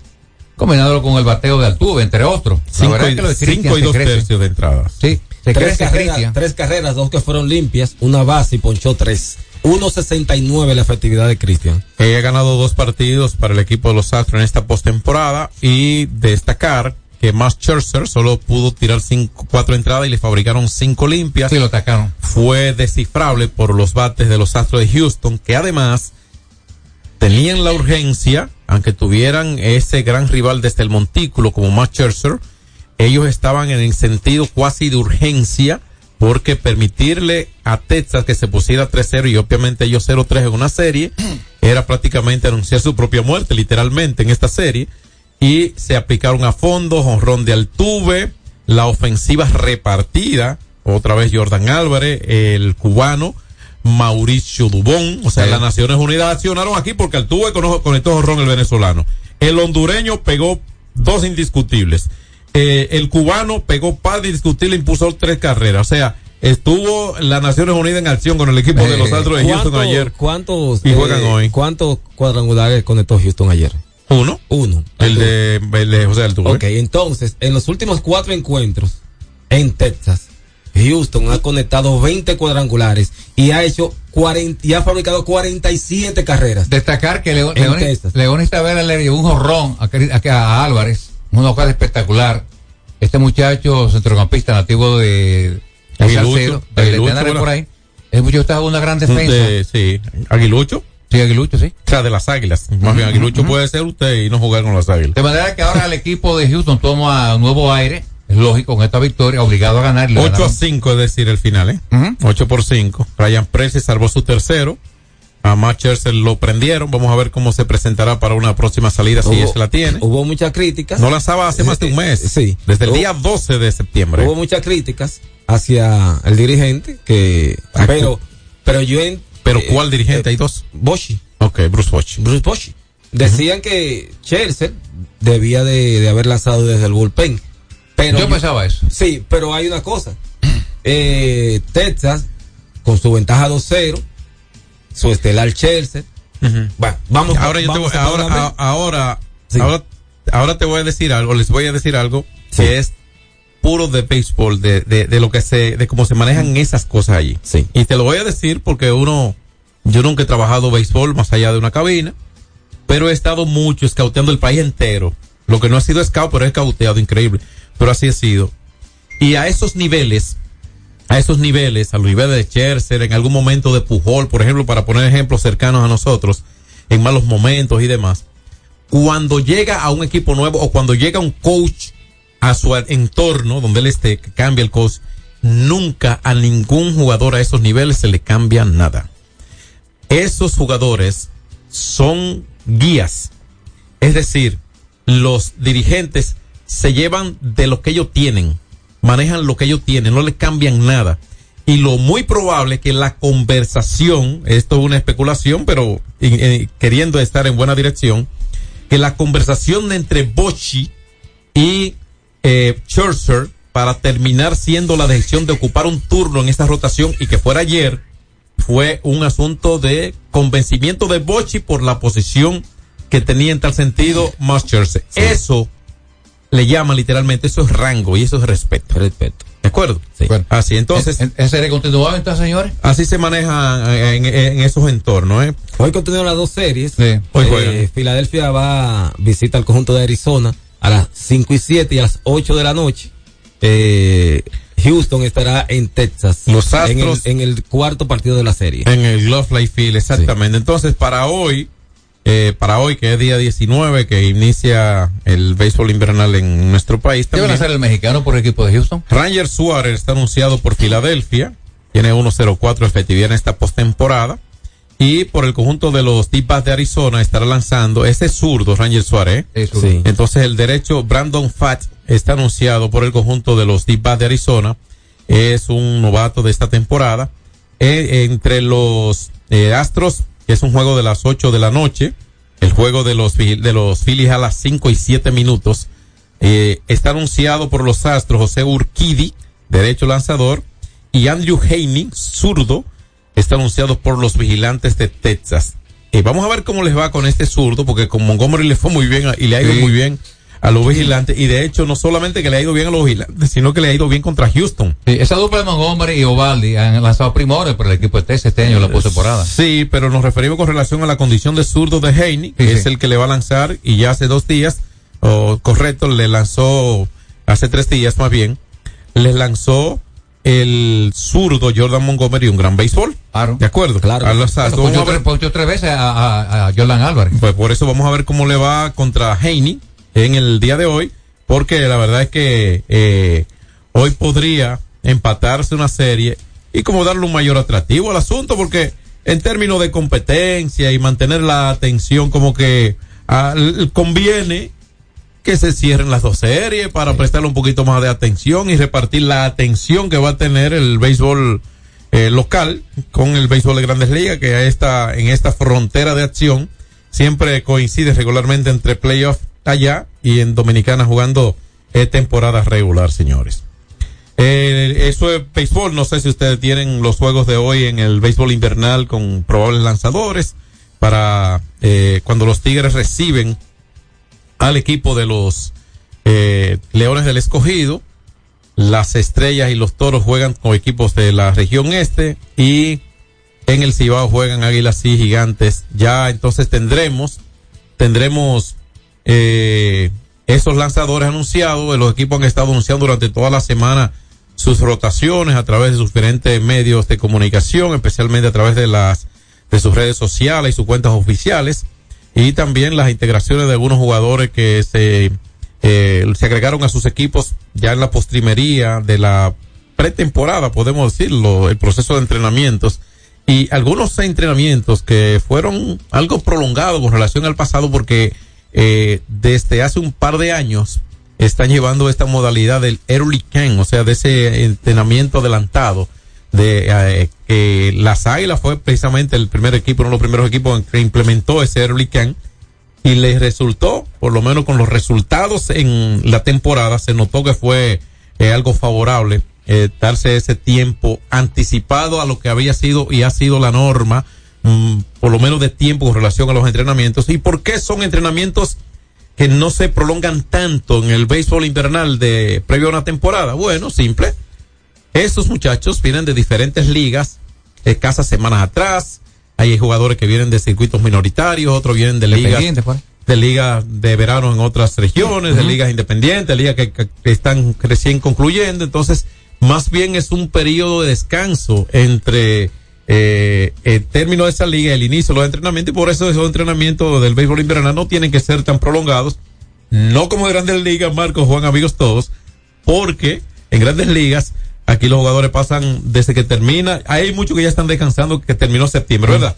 combinándolo con el bateo de Altuve, entre otros. La Cinco verdad y- es que lo de Cristian cinco y se dos crece. tercios de entradas. Sí, se tres crece carreras, Cristian. tres carreras, dos que fueron limpias, una base y ponchó tres. 1.69 la efectividad de Cristian. Ella ha ganado dos partidos para el equipo de los Astros en esta postemporada y destacar que Max Scherzer solo pudo tirar cinco, cuatro entradas y le fabricaron cinco limpias. Sí, lo atacaron. Fue descifrable por los bates de los Astros de Houston, que además tenían la urgencia, aunque tuvieran ese gran rival desde el montículo como Max Scherzer, ellos estaban en el sentido cuasi de urgencia porque permitirle a Texas que se pusiera 3-0 y obviamente ellos 0-3 en una serie era prácticamente anunciar su propia muerte literalmente en esta serie y se aplicaron a fondo, honrón de Altuve, la ofensiva repartida, otra vez Jordan Álvarez, el cubano, Mauricio Dubón, o sea, Sí. las Naciones Unidas accionaron aquí porque Altuve con- conectó honrón el venezolano. El hondureño pegó dos indiscutibles. Eh, el cubano pegó par de indiscutibles, impulsó tres carreras. O sea, estuvo las Naciones Unidas en acción con el equipo de los Astros de Houston ¿Cuántos- ayer. ¿Cuántos, Y juegan eh, hoy. ¿Cuántos cuadrangulares conectó Houston ayer? Uno. Uno. El de, el de José Altuve. Ok, entonces, en los últimos cuatro encuentros en Texas, Houston ha conectado 20 cuadrangulares y ha hecho 40, y ha fabricado 47 carreras. Destacar que León, León. León le dio un jorrón a, a- a Álvarez, una jugada espectacular. Este muchacho centrocampista nativo de, de Aguilucho, Salcedo, de Aguilucho, bueno. por ahí. El muchacho estaba una gran defensa. De- sí. Aguilucho. Sí, Aguilucho, sí. O sea, de las águilas. Más bien, Aguilucho puede ser usted y no jugar con las águilas. De manera que ahora el equipo de Houston toma nuevo aire, es lógico, con esta victoria, obligado a ganar. Le 8 a ganaron. 5 es decir el final, ¿eh? 8 por 5. Ryan Pressey salvó su tercero. A Matt Scherzer lo prendieron. Vamos a ver cómo se presentará para una próxima salida si Hubo- es la tiene. Hubo muchas críticas. No lanzaba hace más de un mes. Sí. Desde el Hubo- día 12 de septiembre. Hubo muchas críticas hacia el dirigente que pero pero yo en, Pero eh, ¿cuál dirigente? Hay dos. Boshi. Ok, Bruce Bosch. Bruce Boshi. Decían que Chelsea debía de, de haber lanzado desde el bullpen. Pero Yo pensaba eso. Sí, pero hay una cosa. Eh, Texas, con su ventaja 2-0, su estelar Chelsea. Bueno, vamos ahora yo te voy, a ahora, ahora, Sí. ahora, ahora te voy a decir algo, les voy a decir algo que es puro de béisbol, de, de, de lo que se, de cómo se manejan esas cosas allí. Sí. Y te lo voy a decir porque uno, yo nunca he trabajado béisbol más allá de una cabina, pero he estado mucho escauteando el país entero. Lo que no ha sido scout, pero he escauteado increíble. Pero así ha sido. Y a esos niveles, a esos niveles, a los niveles de Scherzer, en algún momento de Pujol, por ejemplo, para poner ejemplos cercanos a nosotros, en malos momentos y demás, cuando llega a un equipo nuevo o cuando llega un coach a su entorno donde él esté, que cambia el coach, nunca a ningún jugador a esos niveles se le cambia nada. Esos jugadores son guías. Es decir, los dirigentes se llevan de lo que ellos tienen, manejan lo que ellos tienen, no le cambian nada. Y lo muy probable que la conversación, esto es una especulación, pero queriendo estar en buena dirección, que la conversación entre Bochy y eh, Scherzer para terminar siendo la decisión de ocupar un turno en esta rotación y que fuera ayer, fue un asunto de convencimiento de Bochy por la posición que tenía en tal sentido más. Eso le llama literalmente, eso es rango y eso es respeto. Respeto. ¿De acuerdo? Así, entonces. ¿En, en serie continuada entonces, señores? Así se maneja eh, en, en esos entornos, ¿eh? Hoy continúan las dos series. Hoy juegan. Eh, Filadelfia va a visita al conjunto de Arizona a las 5 y 7 y a las 8 de la noche. Eh, Houston estará en Texas. Los en el, Astros- en el cuarto partido de la serie. En el Glove Life Field, exactamente. Entonces, para hoy, eh, para hoy, que es día 19, que inicia el béisbol invernal en nuestro país ¿Qué van a también. hacer el mexicano por el equipo de Houston? Ranger Suárez está anunciado por Filadelfia. Tiene 1.04 efectividad en esta postemporada. Y por el conjunto de los Tipas de Arizona estará lanzando ese zurdo, Ranger Suárez. Sí. Entonces el derecho Brandon Fat está anunciado por el conjunto de los Tipas de Arizona. Es un novato de esta temporada. Eh, entre los eh, Astros, que es un juego de las 8 de la noche. El juego de los, de los Phillies a las 5 y 7 minutos. Eh, está anunciado por los Astros José Urquidi, derecho lanzador, y Andrew Haney, zurdo, está anunciado por los vigilantes de Texas. Eh, vamos a ver cómo les va con este zurdo, porque con Montgomery le fue muy bien y le ha ido Sí. muy bien a los vigilantes y de hecho no solamente que le ha ido bien a los vigilantes, sino que le ha ido bien contra Houston. Sí, esa dupla de Montgomery y Ovaldi han lanzado primores por el equipo de Texas este año en la postemporada. Sí, pero nos referimos con relación a la condición de zurdo de Haney, que Sí, es el que le va a lanzar y ya hace dos días, o correcto, le lanzó hace tres días más bien, les lanzó el zurdo Jordan Montgomery un gran béisbol. Claro. De acuerdo. Claro. A Bueno, ver- tres, veces a, a- a Jordan Álvarez. pues por eso vamos a ver cómo le va contra Haney en el día de hoy, porque la verdad es que eh, hoy podría empatarse una serie y como darle un mayor atractivo al asunto, porque en términos de competencia y mantener la atención como que ah, conviene que se cierren las dos series para prestarle un poquito más de atención y repartir la atención que va a tener el béisbol eh, local con el béisbol de grandes ligas que a esta, en esta frontera de acción siempre coincide regularmente entre playoffs allá y en Dominicana jugando eh, temporada regular, señores. Eh, eso es béisbol. No sé si ustedes tienen los juegos de hoy en el béisbol invernal con probables lanzadores para eh, cuando los Tigres reciben al equipo de los eh, Leones del Escogido. Las Estrellas y los Toros juegan con equipos de la región este y en el Cibao juegan Águilas y Gigantes. Ya entonces tendremos tendremos eh, esos lanzadores anunciados. Los equipos han estado anunciando durante toda la semana sus rotaciones a través de sus diferentes medios de comunicación, especialmente a través de las de sus redes sociales y sus cuentas oficiales y también las integraciones de algunos jugadores que se eh, se agregaron a sus equipos ya en la postrimería de la pretemporada, podemos decirlo, el proceso de entrenamientos. Y algunos entrenamientos que fueron algo prolongados con relación al pasado porque eh, desde hace un par de años están llevando esta modalidad del early camp, o sea, de ese entrenamiento adelantado de eh, que las Águilas fue precisamente el primer equipo, uno de los primeros equipos que implementó ese early camp y les resultó, por lo menos con los resultados en la temporada, se notó que fue eh, algo favorable eh, darse ese tiempo anticipado a lo que había sido y ha sido la norma, mm, por lo menos de tiempo con relación a los entrenamientos. ¿Y por qué son entrenamientos que no se prolongan tanto en el béisbol invernal de previo a una temporada? Bueno, simple. Estos muchachos vienen de diferentes ligas, escasas semanas atrás. Hay jugadores que vienen de circuitos minoritarios, otros vienen de ligas pues. de ligas de verano en otras regiones, de ligas independientes, ligas que, que- que están recién concluyendo. Entonces, más bien es un periodo de descanso entre eh, el término de esa liga y el inicio de los entrenamientos. Y por eso esos entrenamientos del béisbol invernal no tienen que ser tan prolongados. No como de grandes ligas, Marcos, Juan, amigos todos. Porque en grandes ligas, aquí los jugadores pasan desde que termina. Hay muchos que ya están descansando que terminó septiembre, ¿verdad?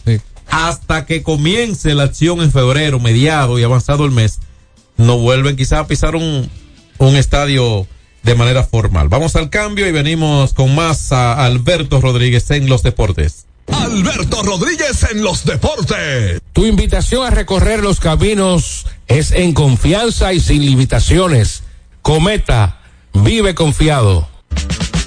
Hasta que comience la acción en febrero, mediado y avanzado el mes, no vuelven quizás a pisar un, un estadio de manera formal. Vamos al cambio y venimos con más a Alberto Rodríguez en los deportes. Alberto Rodríguez en los deportes. Tu invitación a recorrer los caminos es en confianza y sin limitaciones. Cometa, vive confiado.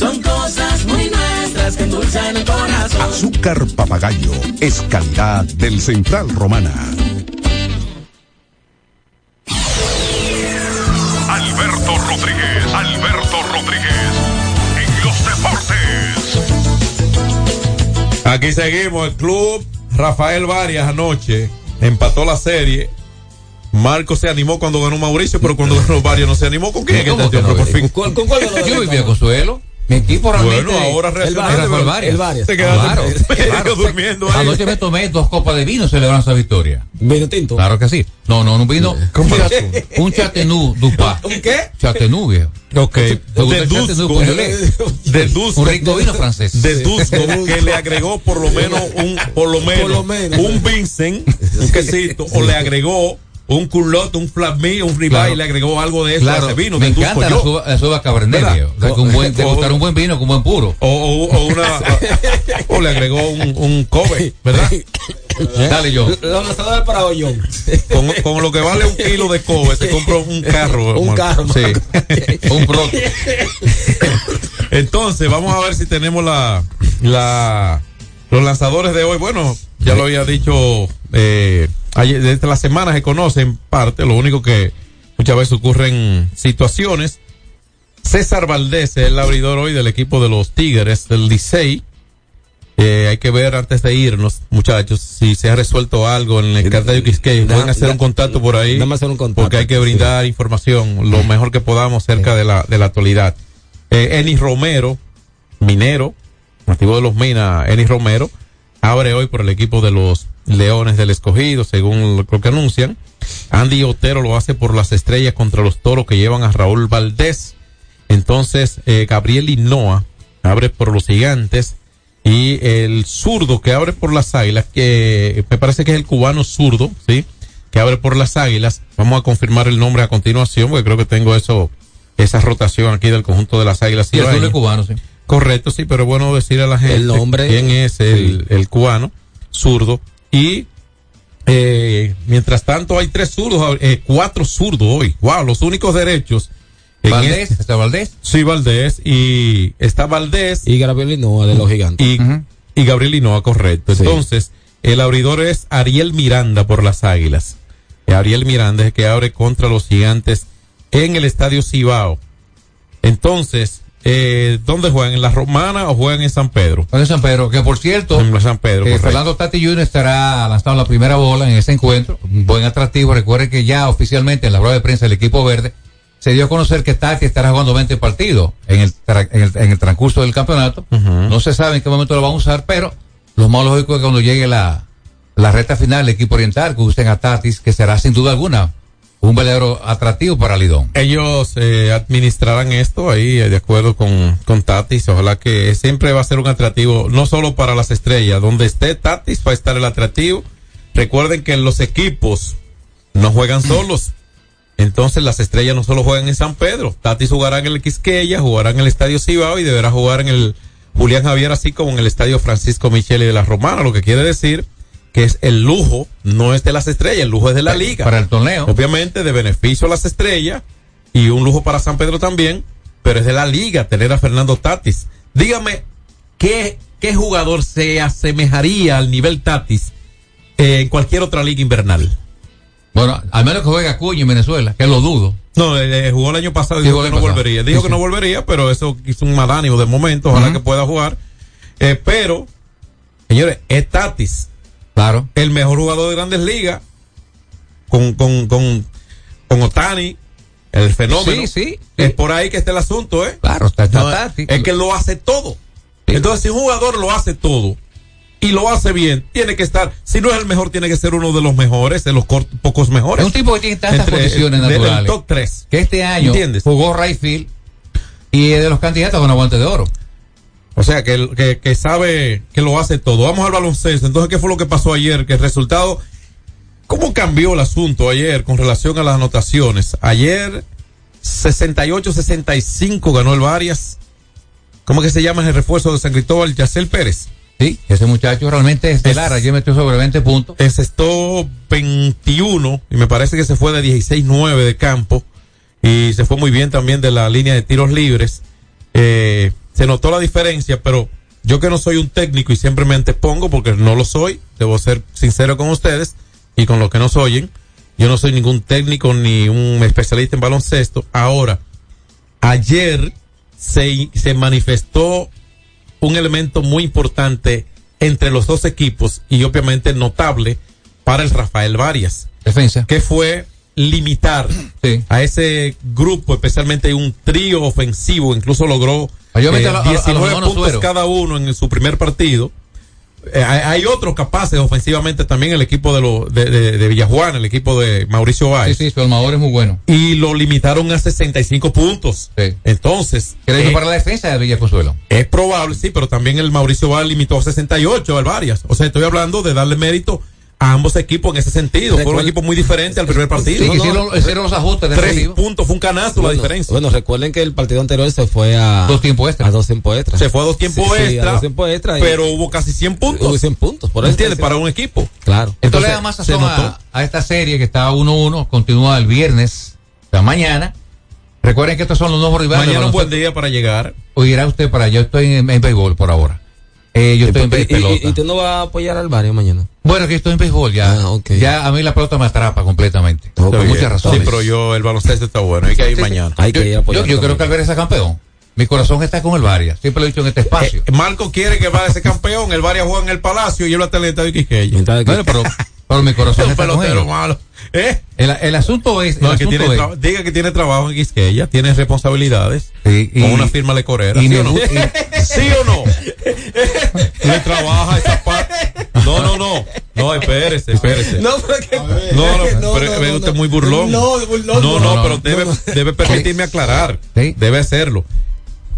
son cosas muy nuestras que endulzan el corazón. Azúcar papagayo es calidad del Central Romana. Alberto Rodríguez, Alberto Rodríguez, en los deportes. Aquí seguimos, el club Rafael Varias anoche empató la serie. Marco se animó cuando ganó Mauricio, pero cuando ganó Varias no se animó. ¿Con quién? ¿Con, con cuál dos? Yo vivía Consuelo. Mi equipo realmente. Bueno, ahora Varias. el Varias. Se quedaron Claro, claro. durmiendo ahí. Anoche me tomé dos copas de vino celebrando esa victoria. Vino tinto. Claro que sí. No, no, un vino. ¿Cómo un, era chat- un chatenú, dupa. ¿Un qué? Chatenú, viejo. Ok, deduzco, deduzco, Un rico vino francés. deduzco que le agregó por lo menos un, por lo menos, Por lo menos. un Vincent, un quesito, o le agregó un culot, un flatmeat, un ribeye, Claro. y le agregó algo de eso a Claro, ese vino. me encanta la suba, la suba. O sea, que un buen, O- degustar un buen vino con buen puro. O, o, o una, o le agregó un, un Kobe, ¿verdad? Dale, yo. Los lanzadores para Hoyón. Con, con lo que vale un kilo de Kobe, se compra un carro. Un carro, Sí. Un pro. Entonces, vamos a ver si tenemos la, la, los lanzadores de hoy. Bueno, ya lo había dicho, eh, ayer, desde la semana se conoce en parte, lo único que muchas veces ocurren situaciones. César Valdés es el abridor hoy del equipo de los Tigres del Licey. Eh, hay que ver antes de irnos, muchachos, si se ha resuelto algo en el Cartayo Quisqueya. Pueden hacer un contacto por ahí. Hacer un contacto. Porque hay que brindar información lo mejor que podamos acerca de la, de la actualidad. Eh, Enis Romero, minero, nativo de los Minas, Enis Romero, abre hoy por el equipo de los Leones del Escogido, según lo que anuncian. Andy Otero lo hace por las estrellas contra los toros que llevan a Raúl Valdés. Entonces, eh, Gabriel Hinoa abre por los gigantes. Y el zurdo que abre por las águilas, que me parece que es el cubano zurdo, ¿sí? Que abre por las águilas. Vamos a confirmar el nombre a continuación, porque creo que tengo eso, esa rotación aquí del conjunto de las águilas. Y el es cubano, sí. Correcto, sí, pero bueno decir a la gente El nombre. quién es el, el cubano zurdo. Y eh, mientras tanto hay tres zurdos, eh, cuatro zurdos hoy. Wow, los únicos derechos. en Valdés, este- está Valdés. sí, Valdés. Y está Valdés Y Gabriel Hinoa de los gigantes. y, y Gabriel Hinoa, correcto. Sí. Entonces, el abridor es Ariel Miranda por las Águilas. Y Ariel Miranda es el que abre contra los gigantes en el Estadio Cibao. Entonces, eh, ¿dónde juegan? ¿En la Romana o juegan en San Pedro? De San Pedro, que por cierto, En San Pedro, eh. Fernando Tati Jr. estará lanzando la primera bola en ese encuentro. Un buen atractivo. Recuerde que ya oficialmente en la rueda de prensa del equipo verde se dio a conocer que Tati estará jugando 20 partidos en el, en el, en el transcurso del campeonato. No se sabe en qué momento lo van a usar, pero lo más lógico es que cuando llegue la, la recta final del equipo oriental, que usen a Tatis, que será sin duda alguna un verdadero atractivo para Lidón. Ellos eh, administrarán esto ahí eh, de acuerdo con, con Tatis. Ojalá que siempre va a ser un atractivo, no solo para las estrellas. Donde esté Tatis va a estar el atractivo. Recuerden que los equipos no juegan solos. Entonces las estrellas no solo juegan en San Pedro. Tatis jugará en el Quisqueya, jugará en el Estadio Cibao y deberá jugar en el Julián Javier, así como en el Estadio Francisco Michele de la Romana. Lo que quiere decir que es el lujo, no es de las estrellas, el lujo es de la liga. Para el torneo. Obviamente de beneficio a las estrellas y un lujo para San Pedro también, pero es de la liga tener a Fernando Tatis. Dígame, ¿qué, qué jugador se asemejaría al nivel Tatis en cualquier otra liga invernal? Bueno, al menos que juegue Acuña en Venezuela, que lo dudo. No, eh, eh, jugó el año pasado y dijo que no pasado. volvería. Dijo Sí, que no volvería, pero eso hizo un mal ánimo de momento. Ojalá que pueda jugar. Eh, pero, señores, es Tatis. Claro. El mejor jugador de grandes ligas. Con, con, con, con Otani. El fenómeno. Sí, sí, Es por ahí que está el asunto, ¿eh? Claro, está, está No, es que lo hace todo. Entonces, si un jugador lo hace todo y lo hace bien, tiene que estar, si no es el mejor, tiene que ser uno de los mejores, de los pocos mejores. Es un tipo que tiene tantas Entre- del naturales. top 3. que este año ¿Entiendes? jugó Rayfield y es de los candidatos a un guante de oro. O sea, que, que, que sabe que lo hace todo. Vamos al baloncesto. Entonces, ¿qué fue lo que pasó ayer? Que el resultado, ¿cómo cambió el asunto ayer con relación a las anotaciones? Ayer, 68-65 ganó el Varias. ¿Cómo que se llama el refuerzo de San Cristóbal? Yacel Pérez. Sí, ese muchacho realmente es estelar. Ayer metió sobre 20 puntos. Encestó 21 y me parece que se fue de 16-9 de campo y se fue muy bien también de la línea de tiros libres. Eh, se notó la diferencia, pero yo que no soy un técnico y siempre me antepongo porque no lo soy, debo ser sincero con ustedes y con los que nos oyen. Yo no soy ningún técnico ni un especialista en baloncesto. Ahora, ayer se, se manifestó un elemento muy importante entre los dos equipos y obviamente notable para el Rafael Varias. Defensa. Que fue limitar a ese grupo, especialmente un trío ofensivo, incluso logró Eh, a la- a- a los 19 hermanos puntos cada uno en su primer partido. Eh, hay, hay otros capaces ofensivamente también el equipo de, lo, de, de, de Villajuana, el equipo de Mauricio Sí, Báez. sí, su armador es muy bueno. Y lo limitaron a 65 puntos. Entonces, Crédito eh, para la defensa de Villaconsuelo. es probable, sí, pero también el Mauricio Báez limitó a 68 al varias. O sea, estoy hablando de darle mérito a ambos equipos en ese sentido. Fue un Recuerda- equipo muy diferente al primer partido. Sí, hicieron- hicieron los ajustes Tres puntos, fue un canazo la diferencia. Bueno, recuerden que el partido anterior se fue a dos tiempos extra. A dos tiempos extra. Se fue a dos tiempos Sí, sí, a extra, dos tiempos extra y- pero hubo casi 100 puntos. Hubo 100 puntos, por eso ¿Entiendes? Para un equipo. Claro. Esto le da más se sazón a, a esta serie que está 1-1, continúa el viernes, o sea, mañana. Recuerden que estos son los nuevos rivales. Mañana un buen día para llegar. O irá usted para allá. Yo estoy en, en béisbol por ahora. Eh, yo estoy en pelota. y tú no vas a apoyar al barrio mañana. Bueno, que estoy en béisbol ya. Ya a mí la pelota me atrapa completamente. Por Está bien. muchas razones. Sí, pero yo, el baloncesto está bueno. Hay que ir Sí, sí. mañana. yo, yo, yo creo que Alvarez es campeón. Mi corazón está con el Varias. Siempre lo he dicho en este espacio. Eh, Marco quiere que vaya a ser campeón. El Varias juega en el Palacio y él va a estar en el estadio Quisqueya. Bueno, pero, pero mi corazón un está con pelotero él. malo. ¿Eh? El, el asunto es. No, el que asunto tiene es- diga que tiene trabajo en Quisqueya, tiene responsabilidades. Y- con una firma de corera. y ¿sí, me o no? ¿Sí o no? Trabaja esa parte. No, no, no. No, espérese, espérese. No, que. No, no, pero es usted muy burlón. No, burlón, no, no. no, pero debe, debe permitirme aclarar. Debe hacerlo.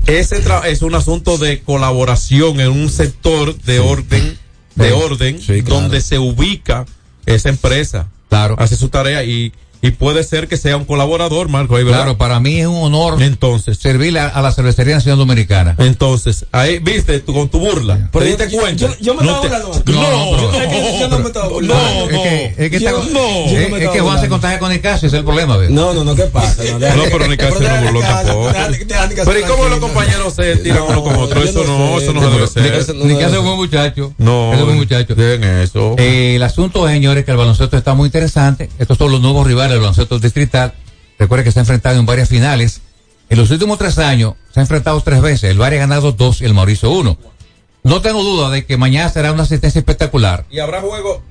Ese tra- es un asunto de colaboración en un sector de orden, de orden, donde se ubica esa empresa. Claro. Hace su tarea y, y puede ser que sea un colaborador, Marco. ahí. Claro, para mí es un honor entonces servirle a, a la cervecería nacional dominicana. Entonces, ahí, viste, tú con tu burla. ¿Te diste cuenta? Yo, yo me No estaba te- burlando. No, yo, es que yo no me estaba burlando. No, Es que, es que, Yo- es- no es que Juan se contagia con el caso, ese es el problema. ¿ves? No, no, no, ¿qué pasa? No, No, pero ni casi no burló tampoco. Pero ¿y cómo los compañeros se tiran uno con otro? Eso no, eso no debe ser. Ni que hace un buen muchacho. No, Es un buen muchacho. Eso. El asunto es, señores, que el baloncesto está muy interesante. Estos son los nuevos rivales del baloncesto distrital. Recuerden que se ha enfrentado en varias finales. En los últimos tres años se ha enfrentado tres veces. El Valle ha ganado dos y el Mauricio uno. No tengo duda de que mañana será una asistencia espectacular. ¿Y habrá juego?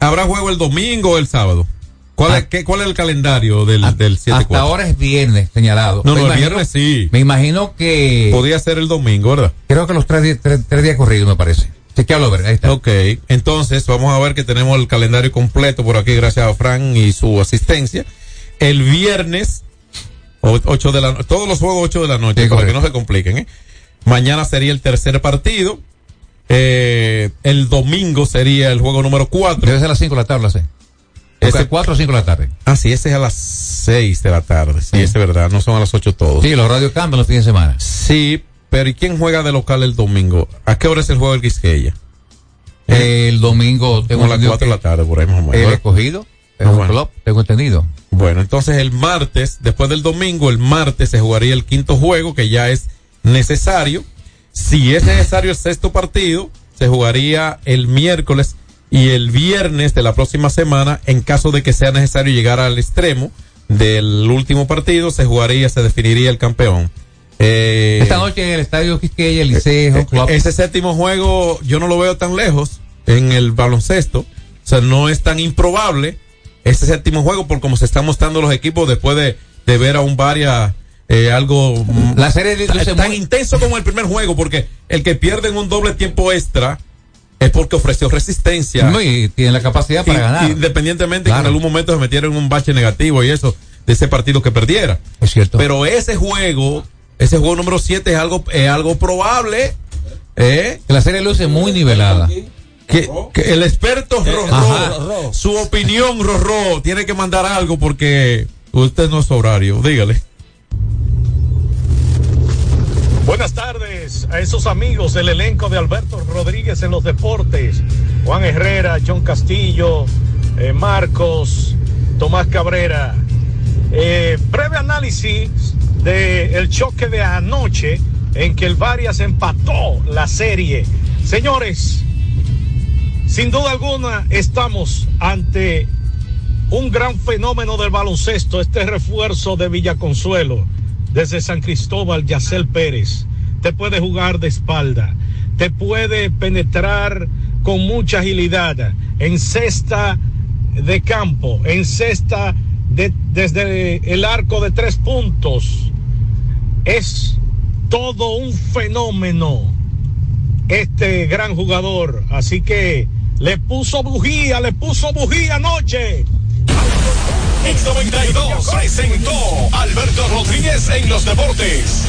¿Habrá juego el domingo o el sábado? ¿Cuál, es, qué, ¿Cuál es el calendario del, del 7 Ah. Hasta ahora es viernes señalado. No, Me no, el imagino- viernes sí. Me imagino que. Podría ser el domingo, ¿verdad? Creo que los tres, tres, tres días corridos, me parece. Chequealo, ver, ahí está. Ok, entonces vamos a ver que tenemos el calendario completo por aquí gracias a Fran y su asistencia. El viernes, 8 de la no- todos los juegos 8 de la noche, Sí, para que no se compliquen. ¿eh? Mañana sería el tercer partido. Eh, el domingo sería el juego número 4. Debe ser a las 5 de la tarde, 6. Ese- 4 o 5 de la tarde. Ah, sí, ese es a las 6 de la tarde. Sí, ese es verdad, no son a las 8 todos. Sí, los radios cambian los fines de semana. Sí, pero ¿y quién juega de local el domingo? ¿A qué hora es el juego del Quisqueya? El domingo tengo las entendido 4 de la tarde, por ahí más o menos. El escogido, es Ah, bueno. club, tengo entendido. Bueno, entonces el martes, después del domingo, el martes se jugaría el quinto juego, que ya es necesario. Si es necesario el sexto partido, se jugaría el miércoles y el viernes de la próxima semana, en caso de que sea necesario llegar al extremo del último partido, se jugaría, se definiría el campeón. Eh, Esta noche en el estadio Quisqueya, el Liceo eh, Club. ese séptimo juego yo no lo veo tan lejos en el baloncesto. O sea, no es tan improbable ese séptimo juego por cómo se están mostrando los equipos después de, de ver a un Varia eh, algo mm, La serie de- tan, intenso como el primer juego porque el que pierde en un doble tiempo extra es porque ofreció resistencia. No, y tiene la capacidad para Y- ganar. Independientemente Claro. que en algún momento se metieron en un bache negativo y eso, de ese partido que perdiera. Es cierto. Pero ese juego, ese juego número 7 es algo, es algo probable. ¿eh? Que la serie luce muy nivelada. Que, que el experto Rorró, Ajá. su opinión, Rorró, tiene que mandar algo porque usted no es horario. Dígale. Buenas tardes a esos amigos del elenco de Alberto Rodríguez en los deportes. Juan Herrera, John Castillo, eh, Marcos, Tomás Cabrera. Eh, breve análisis del choque de anoche en que el Varias empató la serie. Señores, sin duda alguna estamos ante un gran fenómeno del baloncesto, este refuerzo de Villaconsuelo desde San Cristóbal, Yacel Pérez. Te puede jugar de espalda, te puede penetrar con mucha agilidad en cesta de campo, en cesta de, desde el arco de tres puntos. Es todo un fenómeno este gran jugador. Así que le puso bujía, le puso bujía anoche. X92 presentó Alberto Rodríguez en los deportes.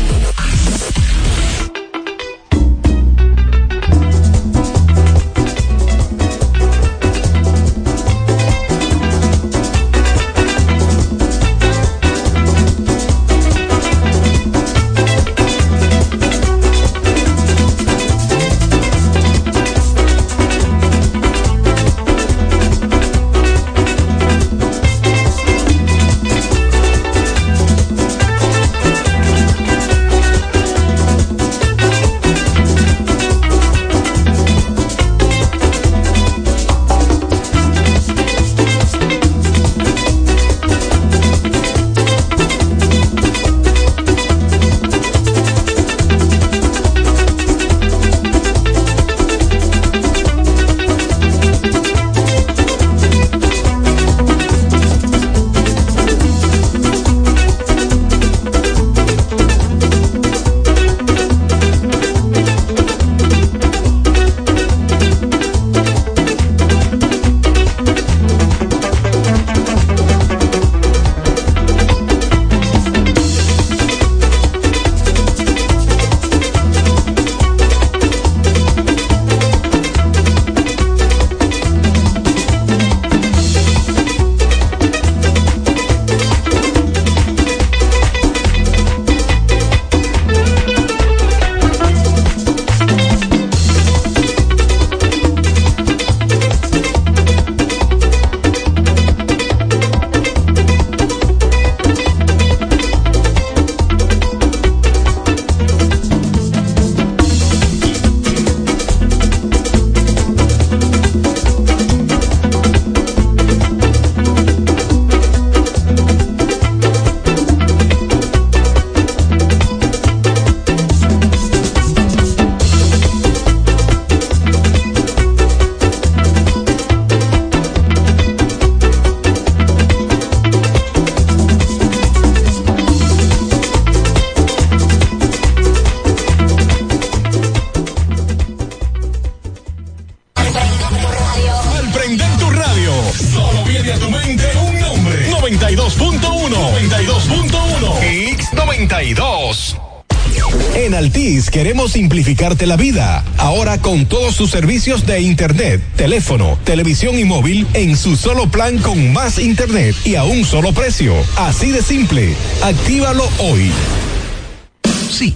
La vida. Ahora con todos sus servicios de internet, teléfono, televisión y móvil en su solo plan con más internet y a un solo precio. Así de simple. Actívalo hoy. Sí,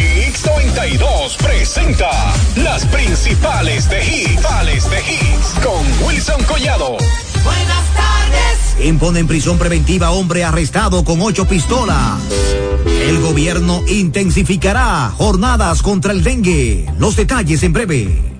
X92 presenta las principales de hits, de hits con Wilson Collado. Buenas tardes. Impone en prisión preventiva a hombre arrestado con ocho pistolas. El gobierno intensificará jornadas contra el dengue. Los detalles en breve.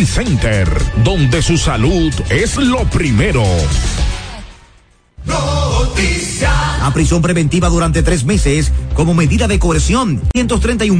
Center, donde su salud es lo primero. A prisión preventiva durante tres meses como medida de coerción. 131